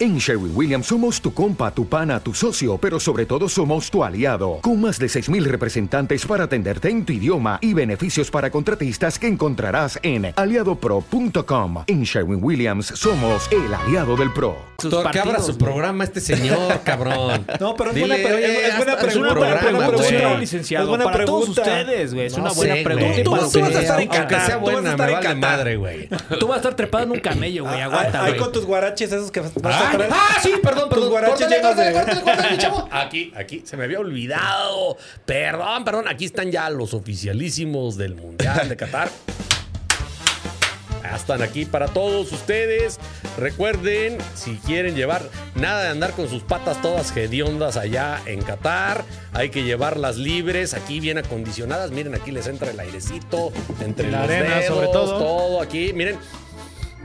En Sherwin Williams somos tu compa, tu pana, tu socio, pero sobre todo somos tu aliado, con más de 6.000 representantes para atenderte en tu idioma y beneficios para contratistas que encontrarás en aliadopro.com. En Sherwin Williams somos el aliado del PRO. Que abra su programa este señor, *laughs* cabrón. No, pero es Dile, buena, oye, es, es buena pregunta. programa, es buena pregunta, licenciado, Es buena para todos pregunta. ustedes, güey. Es No una buena sé, pregunta. Tú, tú vas a estar en Aunque sea tú vas a buena, estar me en vale madre, güey. Tú vas a estar trepado en un camello, güey. Ah, Aguanta, Ahí con tus guaraches esos que vas a Ah, ah, sí, perdón, perdón. Córtale, córtale, córtale, córtale, mi chavo. *laughs* Aquí, aquí, se me había olvidado. Perdón, perdón. Aquí están ya los oficialísimos del Mundial de Qatar. Ya Están aquí para todos ustedes. Recuerden, si quieren llevar nada de andar con sus patas todas hediondas allá en Qatar, hay que llevarlas libres, aquí bien acondicionadas. Miren, aquí les entra el airecito entre La los arena, dedos, sobre todo. todo aquí. Miren,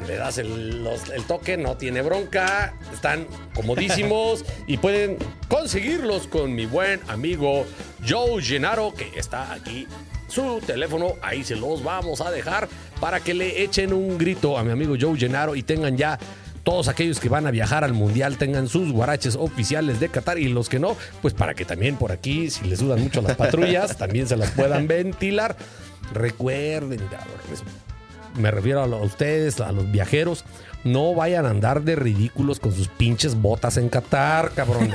le das el, los- el toque, no tiene bronca, están comodísimos *laughs* y pueden conseguirlos con mi buen amigo Joe Gennaro, que está aquí. Su teléfono, ahí se los vamos a dejar para que le echen un grito a mi amigo Joe Gennaro y tengan ya todos aquellos que van a viajar al mundial tengan sus guaraches oficiales de Qatar y los que no, pues para que también por aquí, si les sudan mucho las patrullas, *laughs* también se las puedan ventilar. Recuerden, cabrones, me refiero a, ustedes, a los viajeros, no vayan a andar de ridículos con sus pinches botas en Qatar, cabrón.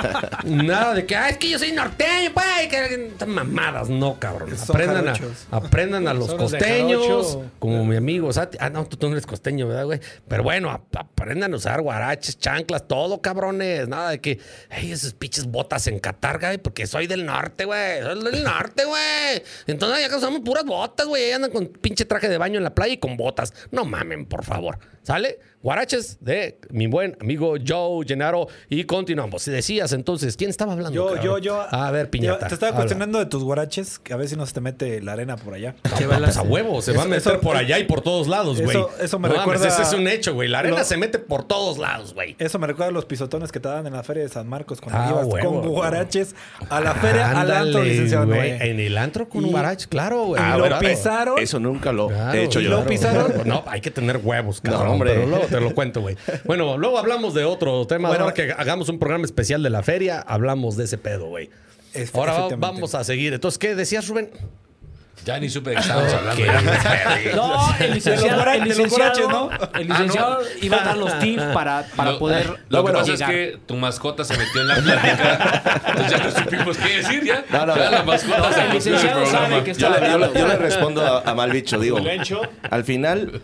*laughs* Nada de que, ah, es que yo soy norteño, pues, que mamadas, no, cabrón. Aprendan a, aprendan a los costeños, como mi amigo Sati. Ah, no, tú, tú no eres costeño, ¿verdad, güey? Pero bueno, ap- aprendan a usar guaraches, chanclas, todo, cabrones. Nada de que, hey, esas pinches botas en Qatar, güey, porque soy del norte, güey. Soy del norte, güey. Entonces ya usamos puras botas, güey. Ahí andan con pinche traje de baño en la playa y con botas. No mamen, por favor. ¿Sale? ¿vale? Guaraches de mi buen amigo Joe Gennaro. Y continuamos. Si decías entonces, ¿quién estaba hablando? Yo, cabrón? yo, yo. A ver, piñata. Te estaba habla. cuestionando de tus guaraches, que a ver si no se te mete la arena por allá. No, no, pues a huevo, se va a Eso- meter eso- por allá y por todos lados, güey. eso- eso me No mames, recuerda- Ese es un hecho, güey. La arena Lo- se mete por todos lados, güey. Eso me recuerda a los pisotones que te dan en la feria de San Marcos cuando Ah, ibas huevo, con no. guaraches a la feria, al antro, licenciado güey. Noé. En el antro con Y- un guarache, claro, güey. y Ah, lo pisaron. Eso nunca lo Claro, he hecho y yo. lo pisaron. No, hay que tener huevos, No, cabrón. hombre. Te lo cuento, güey. Bueno, luego hablamos de otro tema. Bueno, Ahora que hagamos un programa especial de la feria, hablamos de ese pedo, güey. Efe- Ahora vamos a seguir. Entonces, ¿qué decías, Rubén? Ya ni supe de qué estábamos hablando. *laughs* No, el licenciado, el los licenciado, ¿no? el licenciado iba a dar los tips para, para Lo- poder Lo que pasa llegar. es que tu mascota se metió en la plática. Entonces ya no supimos qué decir ya. No, no, ya la mascota No, se metió en el licenciado programa. sabe que Yo está le, yo le- yo le respondo a, a mal bicho, digo. Al final,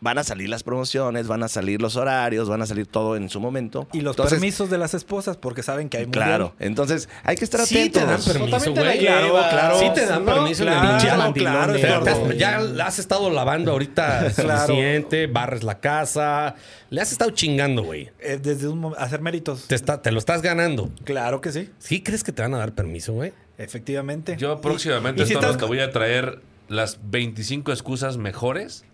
van a salir las promociones, van a salir los horarios, van a salir todo en su momento. Y los Entonces, permisos de las esposas, porque saben que hay mundial. Claro, entonces hay que estar Sí te atentos. dan permiso, güey. llevas. Claro, Sí te dan No, permiso en el claro, claro, claro, ya has estado lavando ahorita *laughs* Claro. suficiente, barres la casa. Le has estado chingando, güey. Eh, desde un hacer méritos. Te, está- te lo estás ganando. Claro que sí, ¿Sí crees que te van a dar permiso, güey? efectivamente. Yo próximamente, Y- y si Storno, estás- te voy a traer las 25 excusas mejores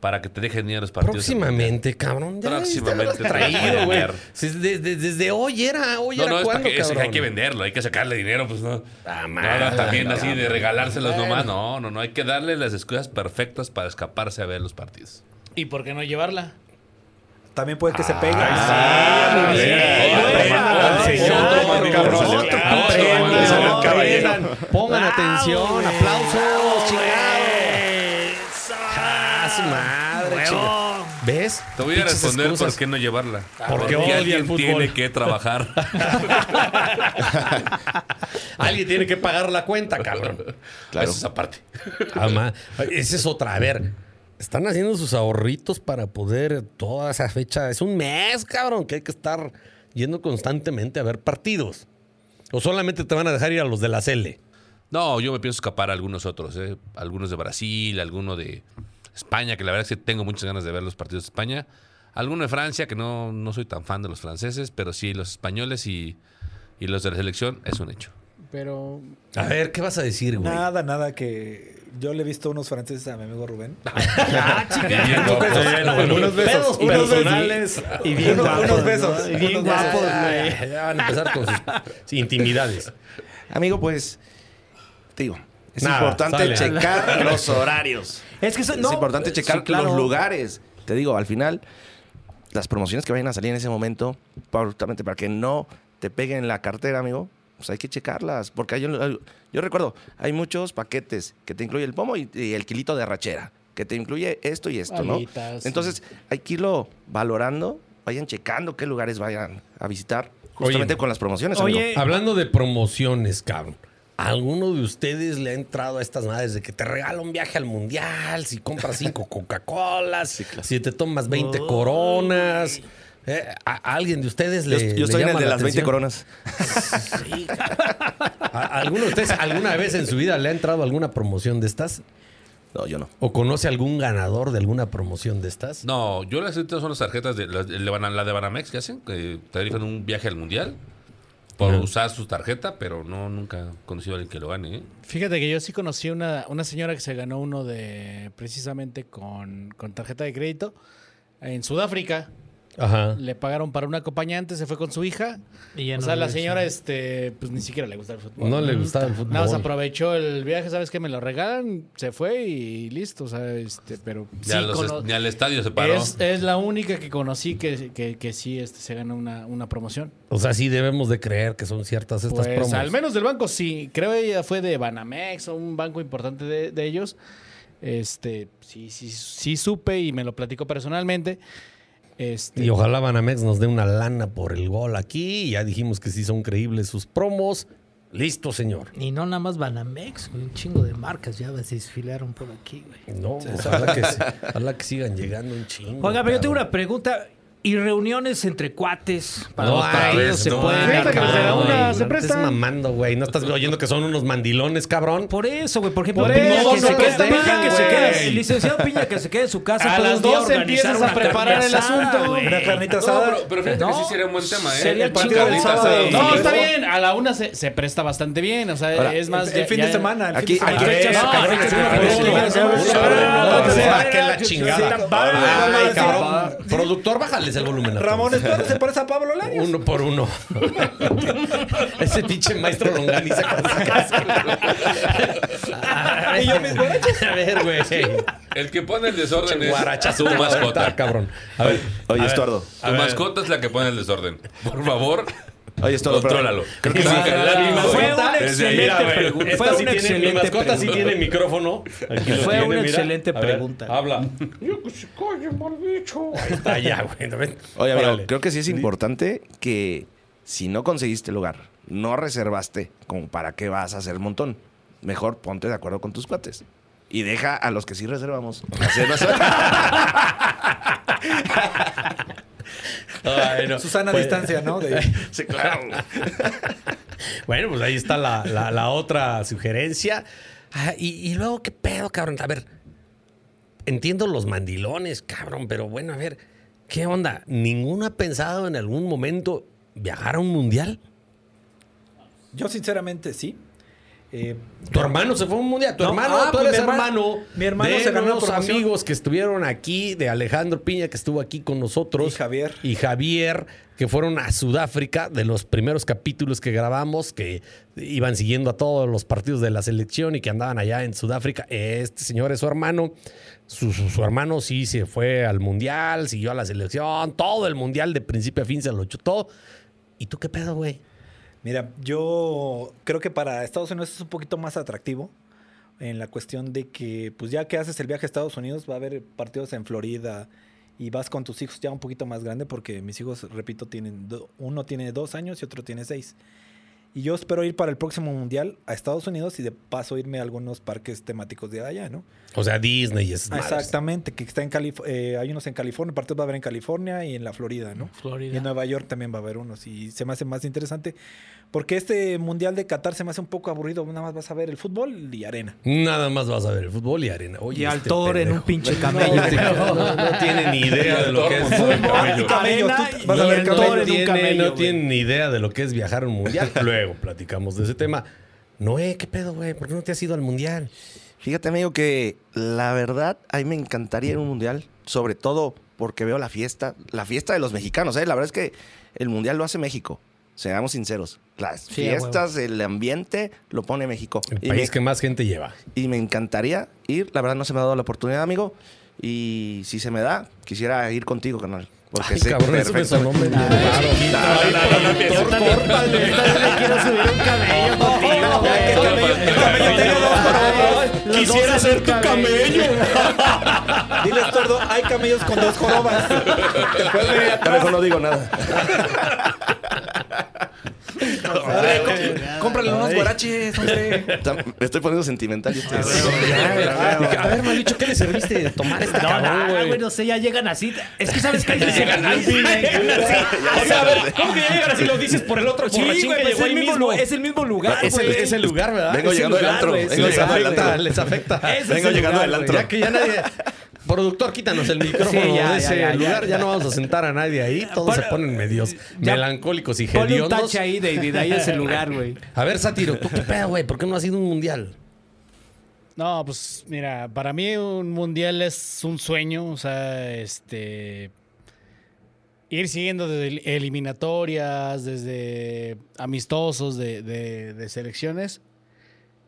para que te dejen ir a los partidos. Próximamente, cabrón. Ya Próximamente traído, güey. Desde, desde hoy era, hoy No, era no, cuando, que, es cabrón. hay que venderlo, hay que sacarle dinero, pues no. Ah, No, no, también así de regalárselos Bueno. nomás. No, no, no. Hay que darle las excusas perfectas para escaparse a ver los partidos. ¿Y por qué no llevarla? También puede que se pegue. Ah, Sí, sí, otro otro mando, su madre, Huevo. chingado. ¿Ves? Te voy a Pinches responder excusas. por qué no llevarla. Porque odia alguien el fútbol. tiene que trabajar. *laughs* Alguien tiene que pagar la cuenta, cabrón. Claro. Eso es aparte. *laughs* Ah, Esa es otra. A ver, están haciendo sus ahorritos para poder toda esa fecha. Es un mes, cabrón, que hay que estar yendo constantemente a ver partidos. O solamente te van a dejar ir a los de la Cele. No, yo me pienso escapar a algunos otros, ¿eh? algunos de Brasil, alguno de España, que la verdad es que tengo muchas ganas de ver los partidos de España. Alguno de Francia, que no, no soy tan fan de los franceses, pero sí los españoles y, y los de la selección es un hecho. Pero. A ver, ¿qué vas a decir, güey? Nada, nada que... Yo le he visto unos franceses a mi amigo Rubén. Bueno, unos besos. Personales. Y bien Unos- guapos, unos besos. ¿no? Y bien guapos, güey. ya van a empezar con sus intimidades. Amigo, pues, te digo, es Nada, importante sale. checar *laughs* los horarios. Es que eso- es no, importante checar sí, claro. los lugares. Te digo, al final, las promociones que vayan a salir en ese momento, justamente para que no te peguen la cartera, amigo, pues hay que checarlas. Porque hay, hay- yo recuerdo, hay muchos paquetes que te incluye el pomo y, y el kilito de arrachera, que te incluye esto y esto, ¿no? Entonces, hay que irlo valorando, vayan checando qué lugares vayan a visitar, justamente Oye, con las promociones. amigo. Oye, Hablando de promociones, cabrón. ¿Alguno de ustedes le ha entrado a estas madres de que te regala un viaje al mundial si compras cinco *laughs* Coca-Colas, si te tomas 20 coronas? Eh, ¿a, alguien de ustedes Yo, le yo estoy le en el de la las 20 atención? coronas. *laughs* ¿A- ¿Alguno de ustedes alguna vez en su vida le ha entrado alguna promoción de estas? No, yo no. ¿O conoce algún ganador de alguna promoción de estas? No, yo las que tengo son las tarjetas de las- la de Banamex que hacen, que te rifan un viaje al mundial por usar su tarjeta, pero no nunca he conocido a alguien que lo gane. ¿eh? Fíjate que yo sí conocí una, una señora que se ganó uno de. precisamente con, con tarjeta de crédito en Sudáfrica. Ajá. Le pagaron para un acompañante, se fue con su hija. Y ya o no sea, la señora, este, pues ni siquiera le gusta el fútbol. No le gustaba el fútbol. Nada más aprovechó el viaje, ¿sabes qué? Me lo regalan, se fue y listo, o sea, este, pero Ni, sí los al estadio se paró. es, es la única que conocí que, que, que sí este, se ganó una, una promoción. O sea, sí debemos de creer que son ciertas estas Pues promos. al menos del banco sí. Creo ella fue de Banamex o un banco importante de, de ellos. Este, sí, sí, sí supe y me lo platicó personalmente. Este, Y ojalá Banamex nos dé una lana por el gol aquí. Ya dijimos que sí son creíbles sus promos. Listo, señor. Y no nada más Banamex, un chingo de marcas ya se desfilaron por aquí, güey. No, ojalá, que, *laughs* ojalá que sigan llegando un chingo. Oiga, pero yo tengo una pregunta. ¿Y reuniones entre cuates? Para No los hay, partidos se no pueden Fíjate que se una- se presta. mamando, güey. No estás oyendo que son unos mandilones, cabrón. Por eso, güey. Por ejemplo, Por Piña eso, que se no quede, los dejan, Piña que se güey. quede- el licenciado Piña que se quede en su casa. A las el día 12 organizar empiezas a preparar el asunto. güey. Una carnita No, asada. pero, pero fíjate No. que sí sería un buen tema, ¿eh? Sería El partido el de sábado. No, está bien. A la una se, se presta bastante bien. O sea, Ahora, es más. el, el ya- fin de semana. aquí- Ah, que la chingada. cabrón. Productor, bájales el volumen. a Ramón. Estuardo se parece a Pablo Larios. Uno por uno. *laughs* Ese pinche maestro longaniza casi casi. Y yo mis guarachas. *laughs* A ver, güey. El que pone el desorden es Guarachazo tu a mascota. cabrón. A ver. Oye, a ver. Estuardo. Tu mascota es la que pone el desorden. Por favor, Oye, Estuardo, pero- contrólalo. Creo que Fue una excelente pregunta. Fue una excelente mascota sí tiene micrófono. Fue una excelente pregunta. habla. *laughs* Yo que se calle, mal bicho. Ahí está ya, güey. Oye, amigo, creo que sí es importante que si no conseguiste lugar, no reservaste, como para qué vas a hacer montón. Mejor ponte de acuerdo con tus cuates. y deja a los que sí reservamos. *laughs* Bueno, Susana pues- distancia, ¿no? De- *laughs* Sí, claro. *laughs* Bueno, pues ahí está la, la- la otra sugerencia. Ah, y, y luego, ¿qué pedo, cabrón? A ver, entiendo los mandilones, cabrón, pero bueno, a ver, ¿qué onda? ¿Ninguno ha pensado en algún momento viajar a un mundial? Yo sinceramente sí. Eh, Tu hermano se fue a un mundial. Tu No, hermano, ah, tú pues eres mi hermano- mi hermano de se ganó promoción. amigos que estuvieron aquí, de Alejandro Piña, que estuvo aquí con nosotros. Y Javier. Y Javier, que fueron a Sudáfrica, de los primeros capítulos que grabamos, que iban siguiendo a todos los partidos de la selección y que andaban allá en Sudáfrica. Este señor es su hermano. Su, su- su hermano sí se fue al mundial, siguió a la selección, todo el mundial de principio a fin se lo chutó. ¿Y tú qué pedo, güey? Mira, yo creo que para Estados Unidos es un poquito más atractivo en la cuestión de que, pues ya que haces el viaje a Estados Unidos, va a haber partidos en Florida y vas con tus hijos ya un poquito más grande, porque mis hijos, repito, tienen do- uno tiene dos años y otro tiene seis. Y yo espero ir para el próximo mundial a Estados Unidos y de paso irme a algunos parques temáticos de allá, ¿no? O sea, Disney y esas madres. Exactamente, que está en Calif eh, hay unos en California, partidos va a haber en California y en la Florida, ¿no? Florida. Y en Nueva York también va a haber unos y se me hace más interesante porque este mundial de Qatar se me hace un poco aburrido, nada más vas a ver el fútbol y arena. Nada más vas a ver el fútbol y arena. Oye, Y al este Thor en pendejo. un pinche *laughs* camello. No, no, no tiene ni idea de lo que es Fútbol camello. y camellos, Arena tú vas a y ver el camellos. Thor No en un tiene, camello, no güey. tiene ni idea de lo que es viajar a un mundial. *laughs* Luego platicamos de ese tema. Noé, ¿qué pedo, güey? ¿Por qué no te has ido al mundial? Fíjate, amigo, que la verdad, a mí me encantaría ir a un mundial, sobre todo porque veo la fiesta, la fiesta de los mexicanos, ¿eh? La verdad es que el mundial lo hace México, seamos sinceros. Las Sí, a fiestas, el ambiente, lo pone México. El Y país me, que más gente lleva. y me encantaría ir, la verdad no se me ha dado la oportunidad, amigo, y si se me da, quisiera ir contigo, canal. Porque Ay, sé cabrón, eso me perfecto. sonó medio raro. quiero subir un camello contigo. Quisiera ser tu camello. Dile Tordo, hay camellos con dos jorobas. Te puedes venir Ya atrás. mejor no digo nada. Com- Cómprale unos guaraches, hombre. *laughs* Me estoy poniendo sentimental. estoy- A ver, Malicho, ¿qué le serviste de tomar este No, cabrón, güey? no sé, ya llegan así. Es que sabes que ellos *laughs* llegan así. O sea, a ver, ¿cómo que ya llegan así? Lo dices por el otro Sí, güey, pues llegó es el mismo, mismo. lu- es el mismo lugar, Es el, güey. es el lugar, ¿verdad? Vengo Es llegando del antro, vengo les llegando del afecta, antro. les afecta. Ese es Vengo llegando del antro. Ya que ya nadie... Productor, quítanos el micrófono Sí, ya, de ese ya, ya. lugar. Ya no vamos a sentar a nadie ahí. Todos Pon- se ponen medios ya- melancólicos y Ponle un hediondos. tache ahí, David. Ahí es el lugar, güey. A ver, Sátiro, ¿tú qué pedo, güey? ¿Por qué no has ido a un mundial? No, pues mira, para mí un mundial es un sueño, o sea, este ir siguiendo desde el- eliminatorias, desde amistosos de, de- de selecciones.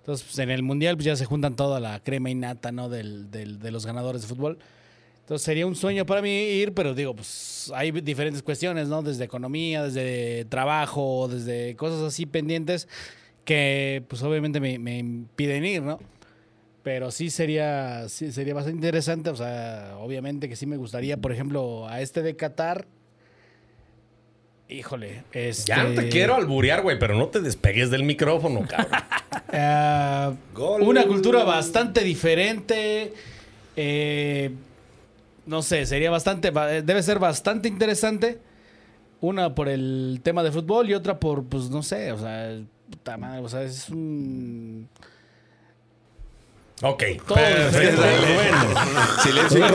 Entonces, pues, en el mundial pues, ya se juntan toda la crema innata, ¿no? Del, del- de los ganadores de fútbol. Entonces sería un sueño para mí ir, pero digo, pues hay diferentes cuestiones, ¿no? Desde economía, desde trabajo, desde cosas así pendientes que pues obviamente me, me impiden ir, ¿no? Pero sí sería, sí sería bastante interesante, o sea, obviamente que sí me gustaría, por ejemplo, a este de Qatar. Híjole, este... Ya no te quiero alburear, güey, pero no te despegues del micrófono, cabrón. *laughs* Ah, una cultura bastante diferente. eh, no sé, sería bastante, ba- debe ser bastante interesante. Una por el tema de fútbol y otra por, pues no sé, o sea, puta madre, o sea, es un. Ok, Todo perfecto. diferente. Silencio.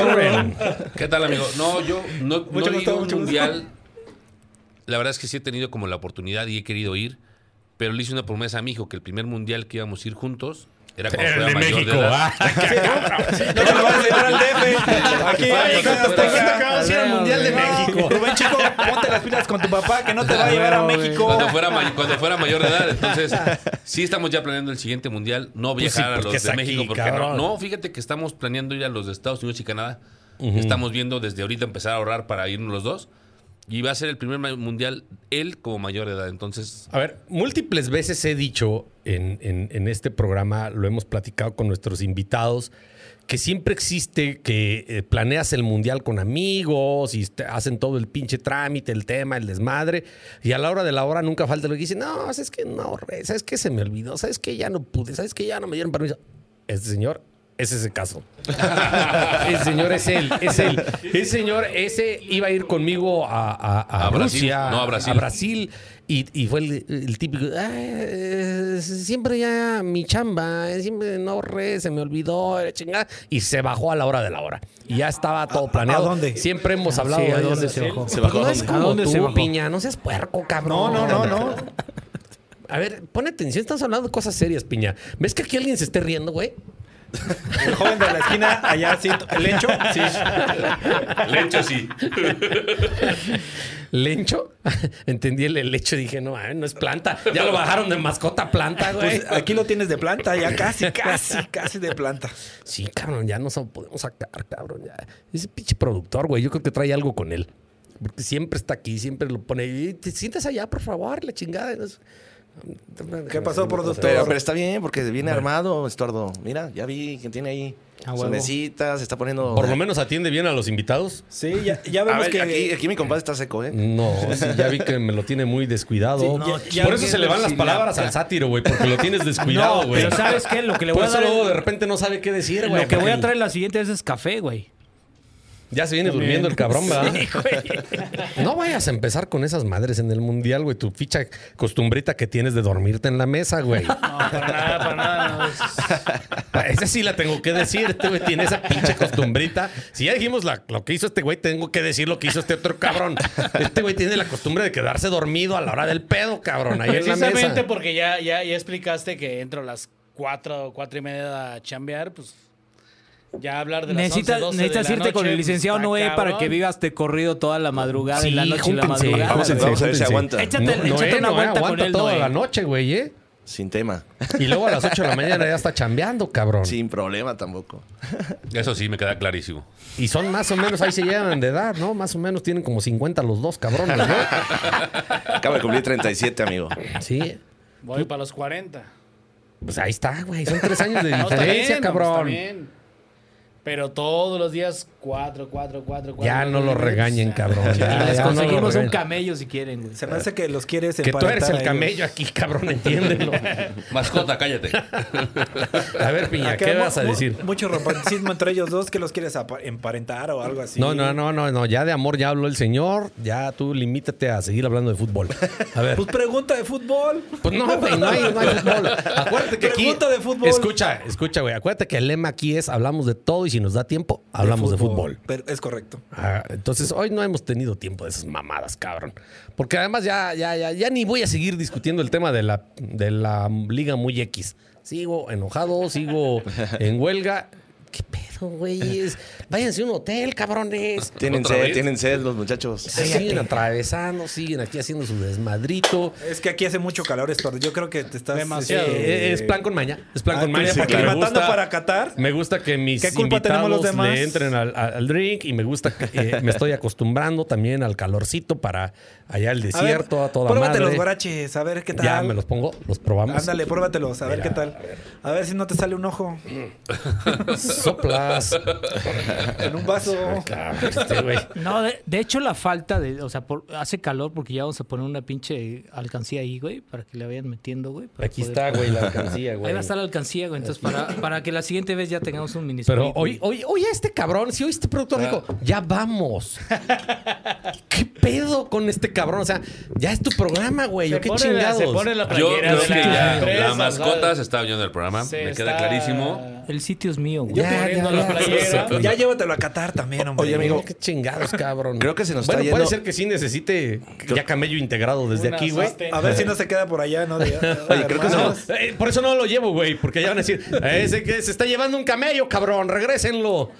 ¿Qué tal, amigo? No, yo no, no Mucho he gusto, ido a un mucho gusto. La verdad es que sí he tenido como la oportunidad y he querido ir, pero le hice una promesa a mi hijo que el primer mundial que íamos a ir juntos era cuando Era de mayor México, de edad. ¿ah? No lo vas a llevar al DF. Aquí, acabas de ir al Mundial de México. Rubén, chico, ponte las pilas con tu papá que no te va a llevar a México. Cuando fuera, may- cuando fuera mayor de edad. Entonces, sí estamos ya planeando el siguiente mundial. No Pues sí, viajar a los de aquí, México porque cabrón. no. No, fíjate que estamos planeando ir a los de Estados Unidos y Canadá. Estamos viendo desde ahorita empezar a ahorrar para irnos los dos. Y va a ser el primer mundial él como mayor de edad. Entonces, A ver, múltiples veces he dicho en, este programa, lo hemos platicado con nuestros invitados, que siempre existe que eh, planeas el mundial con amigos y hacen todo el pinche trámite, el tema, el desmadre, y a la hora de la hora nunca falta lo que dicen, no, sabes que no, sabes que se me olvidó, sabes que ya no pude, sabes que ya no me dieron permiso. Este señor es ese caso. *laughs* ese señor es él, es él. Ese señor, ese iba a ir conmigo a, a, a A Brasil, Rusia, no, a Brasil. Brasil, y, y fue el, el típico, "Ah, eh, siempre ya mi chamba, eh, siempre no ahorré, se me olvidó, chingada, y se bajó a la hora de la hora. Y ya estaba todo planeado. a dónde? Siempre hemos hablado Sí, ¿a de dónde se bajó? Se bajó no a es dónde? como ¿A dónde tú, se bajó? piña, no seas puerco, cabrón. No, no, no, no. A ver, pon atención, estamos hablando de cosas serias, piña. ¿Ves que aquí alguien se esté riendo, güey? El joven de la esquina, allá, sí, el hecho. Sí. Lencho sí. ¿Lencho? *laughs* Entendí el lecho y dije, no, no es planta. Ya lo bajaron de mascota a planta, güey. Pues aquí lo tienes de planta, ya casi, casi, casi de planta. Sí, cabrón, ya no podemos sacar, cabrón. Ya. Ese pinche productor, güey, yo creo que trae algo con él. Porque siempre está aquí, siempre lo pone. Y te sientas allá, por favor, la chingada. ¿Qué pasó, productor? Pero, pero está bien, porque viene armado, Estuardo. Mira, ya vi que tiene ahí A sus huevo. mesitas, se está poniendo... Por lo menos atiende bien a los invitados. Sí, ya, ya A vemos ver, que. aquí, aquí mi compadre está seco, ¿eh? No, sí, ya vi que me lo tiene muy descuidado. Sí, no, ya- Por eso se le van las palabras la- al sátiro, güey, porque lo tienes *laughs* descuidado, No, güey. pero ¿sabes qué? Lo que le voy Por a eso dar luego es- de repente no sabe qué decir, güey. Lo que voy a traer la siguiente vez es café, güey. Ya se viene durmiendo el cabrón, ¿verdad? *laughs* No vayas a empezar con esas madres en el mundial, güey. Tu ficha costumbrita que tienes de dormirte en la mesa, güey. No, para nada, para nada. no. *laughs* Esa sí la tengo que decir. Este güey tiene esa pinche costumbrita. Si ya dijimos la- lo que hizo este güey, tengo que decir lo que hizo este otro cabrón. Este güey tiene la costumbre de quedarse dormido a la hora del pedo, cabrón. Ahí en la Precisamente mesa. porque ya, ya, ya explicaste que entro a las 4 o 4 y media a chambear, pues ya hablar de las Necesitas, 11, 12 necesitas de la irte con noche, el pues, licenciado Noé para que vivas de corrido toda la madrugada Sí, y la noche y la madrugada. Vamos vamos a ver si aguanta. Échate, No, échate Noé, una Noé vuelta con aguanta él, toda Noé. la noche, güey, ¿eh? Sin tema. Y luego a las 8 de la mañana ya está chambeando, cabrón. Sin problema tampoco. Eso sí, me queda clarísimo. Y son más o menos, ahí se llevan de edad, ¿no? Más o menos tienen como 50 los dos cabrones, ¿no? *laughs* Acaba de cumplir 37, amigo. Sí. Voy para los 40. Pues ahí está, güey. Son tres años de No, está diferencia, bien, no, pues, cabrón. está bien. Pero todos los días 4, 4, 4, 4. Ya no lo regañen, cabrón. *laughs* Ya, Les ya no lo conseguimos un camello si quieren, güey. Se me hace que los quieres Que tú eres el camello aquí, cabrón, entiéndelo. *laughs* Mascota, cállate. *laughs* A ver, Piña, Acá ¿qué vas a decir? Mucho romanticismo entre ellos dos, que los quieres emparentar o algo así. No, no, no, no, no. Ya de amor ya habló el señor. Ya tú limítate a seguir hablando de fútbol. A ver. Pues pregunta de fútbol. Pues no, güey, no hay, no hay fútbol. Acuérdate que aquí. Pregunta de fútbol. Escucha, escucha, güey. Acuérdate que el lema aquí es hablamos de todo y si nos da tiempo, hablamos de fútbol. Pero es correcto. Ah, entonces, hoy no hemos tenido tiempo de esas mamadas, cabrón. Porque además ya, ya, ya, ya ni voy a seguir discutiendo el tema de la, de la Liga Muy X. Sigo enojado, sigo en huelga. ¿Qué pedo, güeyes? Váyanse a un hotel, cabrones. *laughs* Tienen ¿Otra sed, vez? tienen sed los muchachos. Siguen atravesando, siguen aquí haciendo su desmadrito. Es que aquí hace mucho calor, Estuardo. Yo creo que te estás... Demasiado. Eh, este, es plan con maña. Es plan ah, con maña sí, porque me aclimatando gusta, para Qatar. me gusta que mis ¿Qué culpa tenemos los invitados demás? le entren al, drink y me gusta que eh, me estoy acostumbrando también al calorcito para allá el A ver, desierto, a toda Pruébate madre. los guaraches, a ver qué tal. Ya me los pongo, los probamos. Ándale, pruébatelos, a ver Mira, qué tal. A ver. si no te sale un ojo *laughs* *laughs* En un vaso. Este. No, de, de hecho la falta de, o sea, por- hace calor porque ya vamos a poner una pinche alcancía ahí, güey, para que le vayan metiendo, güey. Aquí poder- está, güey, la *laughs* alcancía, güey. Ahí va a estar la alcancía, güey. Entonces, para, para que la siguiente vez ya tengamos un mini Pero hoy, hoy, hoy este cabrón, si hoy este productor dijo, ya vamos. *laughs* ¿Qué pedo con este cabrón? O sea, ya es tu programa, güey. Se ¿o ¿Qué pone la- chingados? se pone la Yo creo de que la ya empresa, la mascota ¿sabes? se está oyendo del programa. Se me queda clarísimo. El sitio es mío, güey. Yo Ya, ya, la ya. playera. Ya llévatelo a Qatar también, hombre. Oye, amigo, Qué chingados, cabrón. Creo que se nos bueno, está puede yendo- ser que sí necesite ya camello integrado desde Una aquí, güey. A ver si no se queda por allá, ¿no? De- *laughs* Oye, creo que se- Eh, por eso no lo llevo, güey, porque ya van a decir, ese que se está llevando un camello, cabrón, regrésenlo.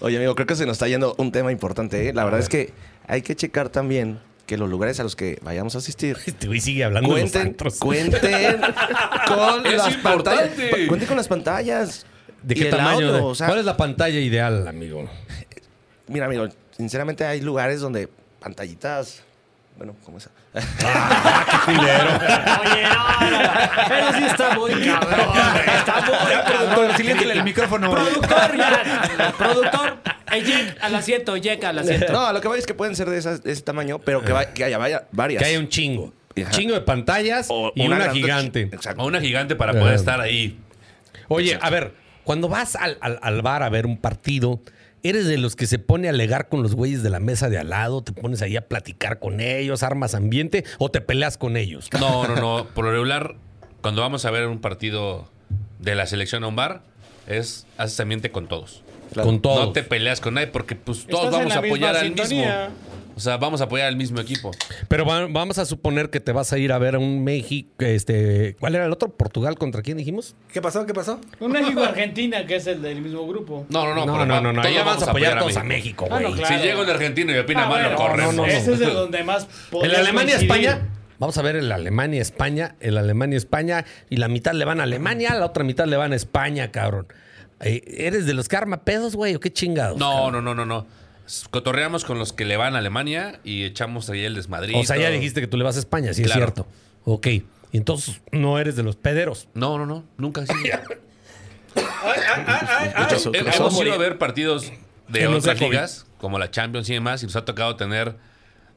Oye, amigo, creo que se nos está yendo un tema importante. ¿eh? La verdad es que hay que checar también que los lugares a los que vayamos a asistir *laughs* Este güey sigue hablando de los cuenten, antros. cuenten *laughs* con Es las pantallas. importante. Pa- Cuenten con las pantallas. ¿De qué tamaño? audio, o sea- ¿Cuál es la pantalla ideal, amigo? Mira, amigo, sinceramente hay lugares donde pantallitas. Bueno, como esa. *laughs* Oye, no, no, Eso sí está muy cabrón. Está muy cabrón. Productor, siléntele el micrófono. Productor, ya. Productor. Ey, Jack, al asiento, Jack, al asiento. No, lo que voy es que pueden ser de, esas- de ese tamaño, pero que, va- que haya vaya- varias. Que haya un chingo. Ajá. Chingo de pantallas O y una una, gigante. Exacto. A una gigante para poder Ah. estar ahí. Oye, a ver, cuando vas al, al, al bar a ver un partido, ¿eres de los que se pone a alegar con los güeyes de la mesa de al lado? ¿Te pones ahí a platicar con ellos, armas ambiente o te peleas con ellos? No, no, no. Por lo regular, cuando vamos a ver un partido de la selección a un bar, es haces ambiente con todos. Con todos. No te peleas con nadie porque pues todos Estás vamos a apoyar al sintonía. mismo. O sea, vamos a apoyar al mismo equipo. Pero va- vamos a suponer que te vas a ir a ver a un México, este, ¿cuál era el otro? ¿Portugal contra quién dijimos? ¿Qué pasó? ¿Qué pasó? Un México-Argentina, que es el del mismo grupo. No, no, no. No, pero no, va- no, no, todos ya vamos a apoyar todos a México, Ah, güey. no, claro. Si llega un argentino y opina Ah, mal, lo bueno, corremos. no, no, no. Ese es de donde más El podrías Alemania-España. coincidir. Vamos a ver el Alemania-España, el Alemania-España, y la mitad le van a Alemania, la otra mitad le van a España, cabrón. Eh, ¿Eres de los que arma pedos, güey, o qué chingados? No, no, no, no, no. Cotorreamos con los que le van a Alemania y echamos ahí el desmadrito. O sea, ya dijiste que tú le vas a España, sí es cierto. Ok. Y entonces no eres de los pederos. No, no, no. Nunca. sí. Hemos ido a ver partidos de otras ligas, como la Champions y demás, y nos ha tocado tener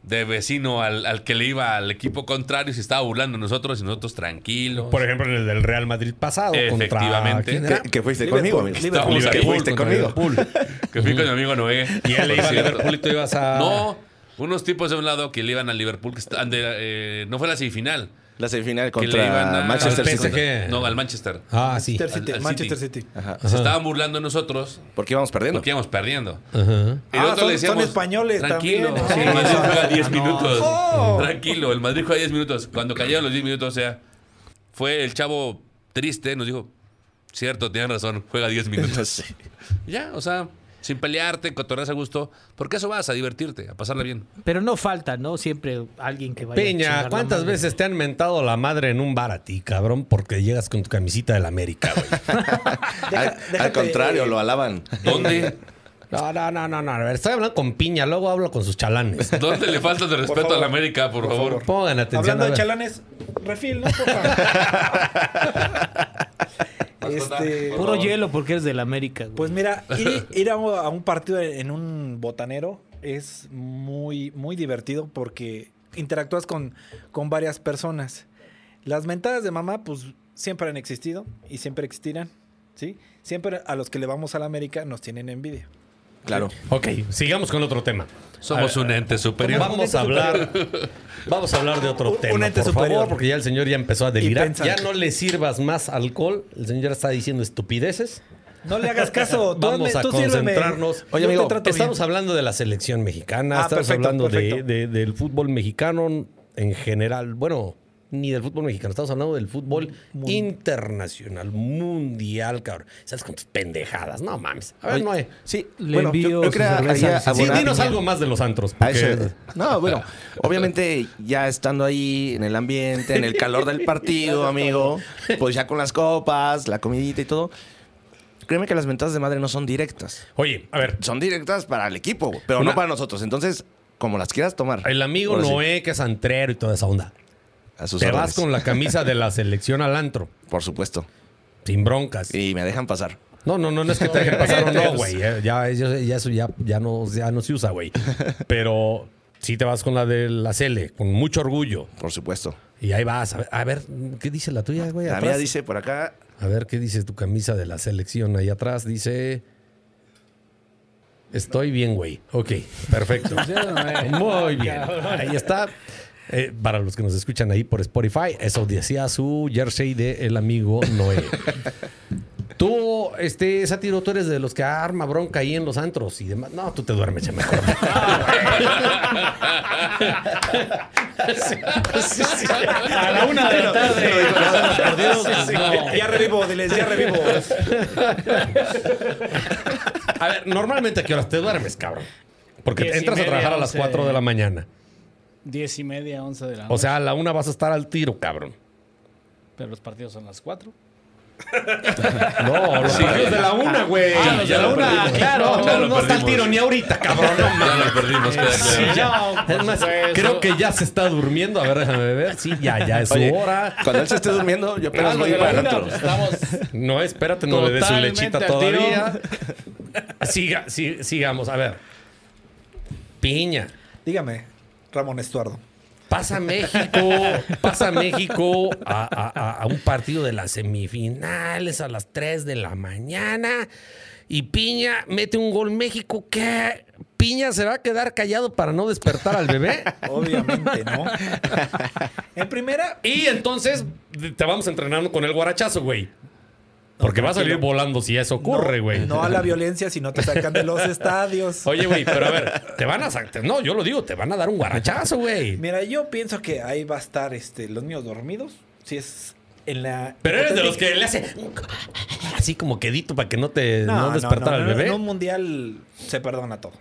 de vecino al, al que le iba al equipo contrario y se estaba burlando de nosotros y nosotros tranquilos. Por ejemplo, en el del Real Madrid pasado. Efectivamente. Que, fuiste conmigo. Que fuiste conmigo. *laughs* Que fui con mi amigo Noé. *laughs* Y él le iba a. Liverpool y tú ibas a... No, unos tipos de un lado que le iban al Liverpool, que estaban de, eh, no fue la semifinal. La semifinal Que le iban contra a- Manchester al City. PSG. No, al Manchester. Ah, sí. Manchester City. al- al Manchester City. City. Ajá. Se estaban burlando de nosotros Porque íbamos perdiendo. porque íbamos perdiendo. Ajá. Y Ah, nosotros son- le decíamos, son españoles Tranquilo, también. sí, el Madrid juega 10 *laughs* No. minutos. Oh. Tranquilo, el Madrid juega 10 minutos. Cuando cayeron los 10 minutos, o sea, fue el chavo triste, nos dijo, cierto, tienen razón, juega 10 minutos. *laughs* Sí. Ya, o sea, sin pelearte, cotorreas a gusto, porque eso vas a divertirte, a pasarla bien. Pero no falta, ¿no? Siempre alguien que vaya a Peña, la ¿cuántas veces te han mentado la madre en un bar a ti, cabrón? Porque llegas con tu camisita del América, güey. *laughs* Al, al contrario, lo alaban. ¿Dónde? No, no, no, no, no. A ver, estoy hablando con piña, luego hablo con sus chalanes. *laughs* ¿Dónde le falta de respeto favor. a la América, por, favor? Pongan atención. Hablando a de chalanes, refil, ¿no? *laughs* Este, Puro hielo porque eres del América. güey. Pues mira, *laughs* ir, ir a, un- a un partido en un botanero es muy, muy divertido porque interactúas con, con varias personas. Las mentadas de mamá, pues siempre han existido y siempre existirán, ¿sí? Siempre a los que le vamos a la América nos tienen envidia. Claro. Ok, sigamos con otro tema. Somos un ente superior. Vamos a hablar, vamos a hablar de otro Un- un tema, ente por superior. favor, porque ya el señor ya empezó a delirar. Ya no le sirvas más alcohol. El señor ya está diciendo estupideces. No le hagas caso. *laughs* Vamos a tú sírveme. concentrarnos. Oye, amigo, Estamos bien. hablando de la selección mexicana, Ah, estamos perfecto, hablando de, perfecto. de- del fútbol mexicano en general. Bueno, ni del fútbol mexicano, estamos hablando del fútbol internacional, mundial, cabrón. ¿Sabes con tus pendejadas? No mames. A ver, Oye, no hay. Sí, Le bueno, envío yo, yo Sí, dinos algo más de los antros. Porque- No, bueno, obviamente ya estando ahí en el ambiente, en el calor del *laughs* partido, amigo, pues ya con las copas, la comidita y todo, créeme que las ventajas de madre no son directas. Oye, a ver, Son directas para el equipo, pero Una- no para nosotros. Entonces, como las quieras tomar. el amigo Noé, que es antrero y toda esa onda. A sus Te órdenes. vas con la camisa de la selección al antro, Por supuesto. sin broncas. Y me dejan pasar. No, no, no, no es que te dejen *laughs* pasar o no, güey. eh, Ya, ya, ya eso ya, ya, no, ya no se usa, güey. Pero sí te vas con la de la Cele, con mucho orgullo. Por supuesto. Y ahí vas. A ver, a ver, ¿qué dice la tuya, güey? La atrás? mía dice por acá, A ver, ¿qué dice tu camisa de la selección? Ahí atrás dice... Estoy bien, güey. Ok, perfecto. *laughs* Muy bien. Ahí está. Eh, para los que nos escuchan ahí por Spotify, eso decía su jersey de el amigo Noé. *laughs* Tú, este, Sátiro, tú eres de los que arma bronca ahí en los antros y demás. No, tú te duermes ya mejor. *laughs* A la una de la tarde. No, Ya revivo, diles, ya revivo. A ver, normalmente a qué horas te duermes, cabrón. Porque entras a trabajar a las once. 4 de la mañana. Diez y media, once de la O noche. sea, a la una vas a estar al tiro, cabrón. Pero los partidos son las cuatro. *laughs* No, los partidos de la una, güey. Ah, los de la una, perdimos. claro. No, no está al perdimos. tiro ni ahorita, cabrón. No *laughs* Ya lo perdimos, queda claro. Sí, ya. Es más, creo que ya se está durmiendo. A ver, déjame ver. Sí, ya, ya es su Oye, hora. cuando él se esté durmiendo, yo apenas Ah, voy para el estamos No, espérate, no le des su lechita todavía. *laughs* Siga, sí, sigamos. A ver. Piña. Dígame, Ramón Estuardo. Pasa México, pasa México a, a- a un partido de las semifinales a las 3 de la mañana y Piña mete un gol México. ¿Qué? ¿Piña se va a quedar callado para no despertar al bebé? *laughs* Obviamente, ¿no? *laughs* en primera, Y entonces te vamos entrenando con el guarachazo, güey. Porque va a salir volando si eso ocurre, güey. no a la violencia si no te sacan de los estadios. *laughs* Oye, güey, pero a ver, te van a sacar. No, yo lo digo, te van a dar un guarachazo, güey. Mira, yo pienso que ahí va a estar este, los niños dormidos. Si es en la. Pero eres de los que le hace así como quedito para que no te no, No, despertara no, el no, bebé. En un mundial se perdona todo.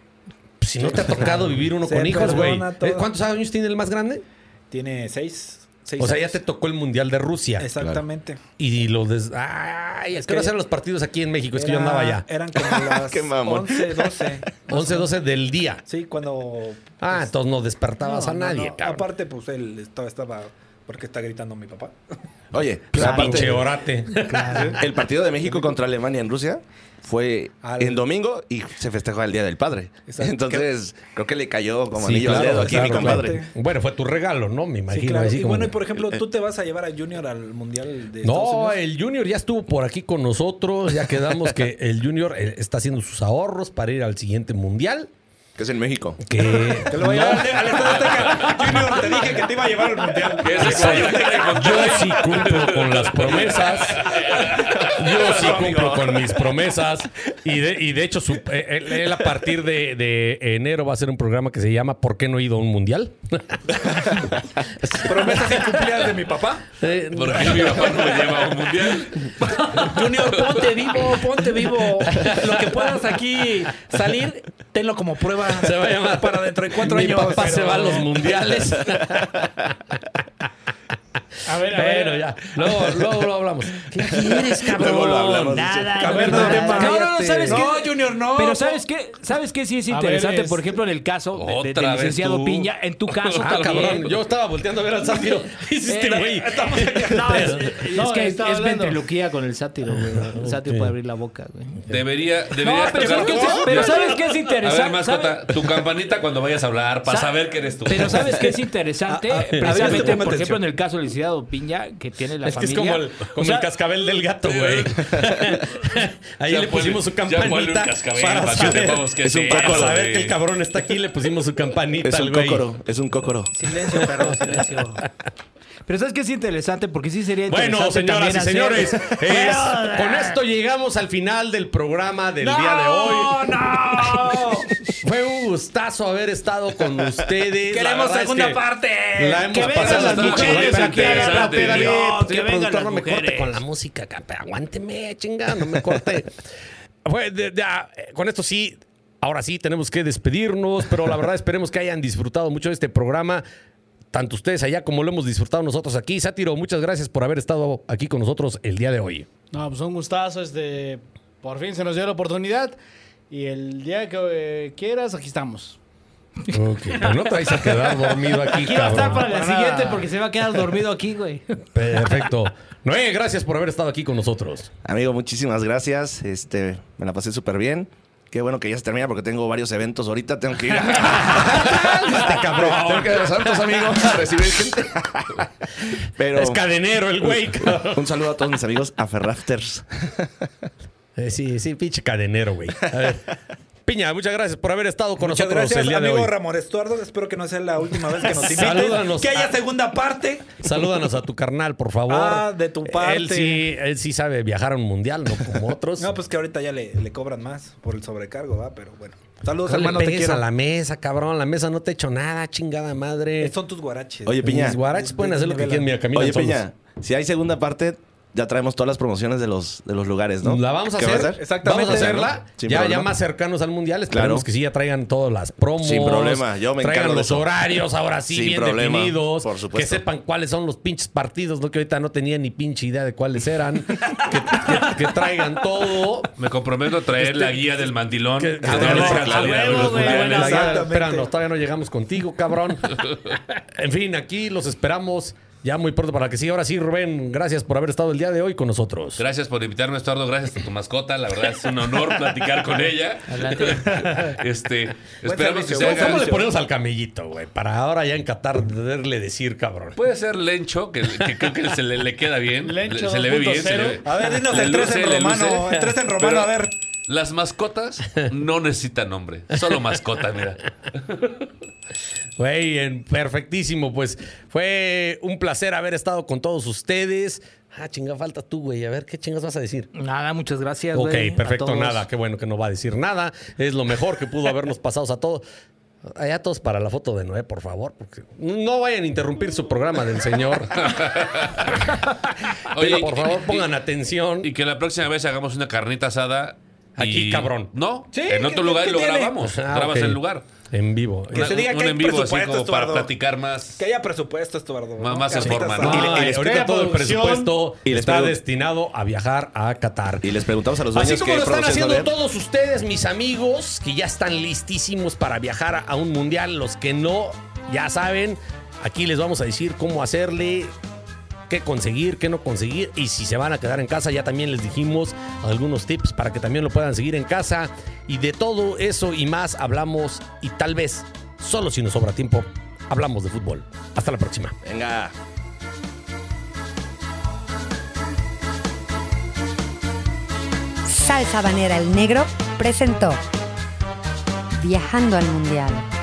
Si no te ha tocado vivir uno Se con hijos, güey. Eh, ¿Cuántos años tiene el más grande? Tiene seis. Seis O sea, ya años. te tocó el Mundial de Rusia. Exactamente. Y lo des... Ay, es que no los partidos aquí en México, es que yo andaba allá. Eran como *laughs* las *laughs* Qué mamón. 11, 12. 11, 12 del día. Sí, cuando. Ah, entonces no despertabas No, a no, nadie, no. cabrón. Aparte, pues él estaba, estaba. Porque está gritando mi papá. *laughs* Oye, Claro. aparte, Pinche orate. *laughs* el partido de México contra Alemania en Rusia fue Al- en domingo y se festejó el Día del Padre. Exacto. Entonces, creo que le cayó como Sí, anillo al claro, dedo aquí a mi compadre. claro. Bueno, fue tu regalo, ¿no? Me imagino. Sí, claro. así Y como bueno, y por ejemplo, tú te vas a llevar a Junior al Mundial de Estados No, Unidos. el Junior ya estuvo por aquí con nosotros. Ya quedamos que el Junior eh, está haciendo sus ahorros para ir al siguiente mundial. Que es en México. *laughs* Que Te lo voy a llevar al- Estadio Azteca. Junior, te dije que te iba a llevar al Mundial. *laughs* Yo sí cumplo con las promesas. Yo sí cumplo con mis promesas. Y de, y de hecho, su- eh, él, él a partir de, de enero va a hacer un programa que se llama ¿Por qué no he ido a un mundial? *laughs* Promesas incumplidas de mi papá. Eh, Porque mi papá no me lleva a un mundial. Junior, ponte vivo, ponte vivo. Lo que puedas aquí salir, tenlo como prueba. *laughs* Se va a llamar Para dentro de cuatro Mi años. papá se va a los mundiales. *laughs* *laughs* A ver, Pero ya. Luego, *laughs* luego lo hablamos. ¿Qué quieres, *laughs* cabrón? Luego lo hablamos. Nada, no, tema. No, no, no, ¿sabes No, qué? Junior, no. Pero ¿sabes qué? ¿Sabes qué? Sí es A ver, interesante, es- por ejemplo, en el caso de- de- del licenciado tú. Piña, en tu *laughs* caso Ah, también. cabrón. Yo estaba volteando a ver al sátiro. Hiciste, Eh, güey. No, es, es No, que es, es ventriloquía con el sátiro, güey. El sátiro puede abrir la boca, güey. Debería, No, deberías pero, tocar- ¿sabes qué? pero ¿sabes qué es A interesante? ver, mascota, tu campanita cuando vayas a hablar para Sa- saber que eres tú. Pero ¿sabes qué es interesante? A- a- a ver, Precisamente, por ejemplo, en el caso del licenciado Piña, que tiene la Es que es familia. como el, como O sea, el cascabel del gato, güey. *laughs* Ahí Ya le pusimos su campanita cascabel para que saber, que Es un sí. para cócoro, saber que el cabrón está aquí, le pusimos su campanita Es al un cócoro, es un cócoro. Silencio, perro, silencio. *laughs* Pero ¿sabes qué es interesante? Porque sí sería Bueno, interesante señoras y señores, *laughs* hacer- es- Bueno, con esto llegamos al final del programa del ¡No, día de hoy. no! *laughs* Fue un gustazo haber estado con ustedes. La Queremos es segunda que parte. La hemos que vengan pasado las mujeres aquí que vengan las no me corte con la música, aguánteme, chinga, no me corte. *laughs* Fue de- de- ah, eh, con esto sí, ahora sí tenemos que despedirnos, pero la verdad esperemos que hayan disfrutado mucho de este programa. Tanto ustedes allá como lo hemos disfrutado nosotros aquí. Sátiro, muchas gracias por haber estado aquí con nosotros el día de hoy. No, pues un gustazo. Este, por fin se nos dio la oportunidad. Y el día que eh, quieras, aquí estamos. Pero no te vais a quedar dormido aquí, Aquí va a estar para la siguiente porque se va a quedar dormido aquí, güey. Perfecto. Noé, gracias por haber estado aquí con nosotros. Amigo, muchísimas gracias. Este, me la pasé súper bien. Qué bueno que ya se termina porque tengo varios eventos ahorita. Tengo que ir a... *laughs* Este cabrón. tengo que ir a los santos, amigos, a recibir gente. *laughs* Pero Es cadenero el güey, cabrón. un saludo a todos mis amigos a Ferrafters. Eh, sí, sí, pinche cadenero, güey. A ver. Piña, muchas gracias por haber estado con Muchas nosotros gracias, el día de amigo hoy. Ramón Estuardo. Espero que no sea la última vez que nos invites. Salúdanos. Que haya segunda parte. Salúdanos a tu carnal, por favor. Ah, de tu parte. Él sí, él sí sabe viajar a un mundial, no como otros. *laughs* No, pues que ahorita ya le, le cobran más por el sobrecargo, ¿va? Pero bueno. Saludos, no hermano, te quiero. a la mesa, cabrón. La mesa no te ha hecho nada, chingada madre. Son tus guaraches. Oye, Piña. Mis guaraches pueden hacer lo que quieran. Mira, Oye, solos. Piña, si hay segunda parte, ya traemos todas las promociones de los, de los lugares, ¿no? La vamos a ¿Qué va hacer. Exactamente. Vamos a hacerla. Ya, ya más cercanos al mundial. Esperemos Claro. que sí ya traigan todas las promos. Sin problema, yo me Traigan de los horarios ahora sí Sin bien problema, definidos. por supuesto. Que sepan cuáles son los pinches partidos, ¿no? Que ahorita no tenía ni pinche idea de cuáles eran. *laughs* que, que- que traigan todo. Me comprometo a traer la guía del mandilón. Que- espéranos, todavía no llegamos contigo, cabrón. *laughs* en fin, aquí los esperamos ya muy pronto para que sí. Ahora sí, Rubén, gracias por haber estado el día de hoy con nosotros. Gracias por invitarme, Estuardo. Gracias a tu mascota. La verdad es un honor platicar con ella. *laughs* Este, esperamos que se ¿Cómo, haga. cómo le ponemos al camellito, güey? Para ahora ya en Qatar poderle decir, cabrón. Puede ser Lencho, que, que creo que se le, le queda bien. Lencho se le ve bien. se le 2.0. ve- A ver, dinos el tres luce, en le romano, el tres en romano, a ver. Las mascotas no necesitan nombre. Solo mascota, mira. Güey, perfectísimo. Pues fue un placer haber estado con todos ustedes. Ah, chinga, falta tú, güey. A ver, ¿qué chingas vas a decir? Nada, muchas gracias. Ok, güey, perfecto, nada. Qué bueno que no va a decir nada. Es lo mejor que pudo habernos pasado a todos. Allá todos para la foto de Noé, por favor. Porque no vayan a interrumpir su programa del señor. *laughs* Pero, por favor, y- pongan atención. Y que la próxima vez hagamos una carnita asada. Aquí, y- cabrón. No, Sí, en otro ¿qué- lugar lo tiene? grabamos. Ah, Grabas el lugar. En vivo. Que se diga un que hay en vivo así presupuesto, como para platicar más. Que haya presupuesto, Estuardo. Más- ¿no? más en forma. ¿no? Y y les todo el presupuesto Y les está destinado a viajar a Qatar. Y les preguntamos a los dueños Así como qué lo están haciendo todos ustedes, mis amigos, que ya están listísimos para viajar a un mundial. Los que no, ya saben, aquí les vamos a decir cómo hacerle, qué conseguir, qué no conseguir. Y si se van a quedar en casa, ya también les dijimos algunos tips para que también lo puedan seguir en casa. Y de todo eso y más hablamos, y tal vez, solo si nos sobra tiempo, hablamos de fútbol. Hasta la próxima. Venga. Salsa Banera El Negro presentó Viajando al Mundial.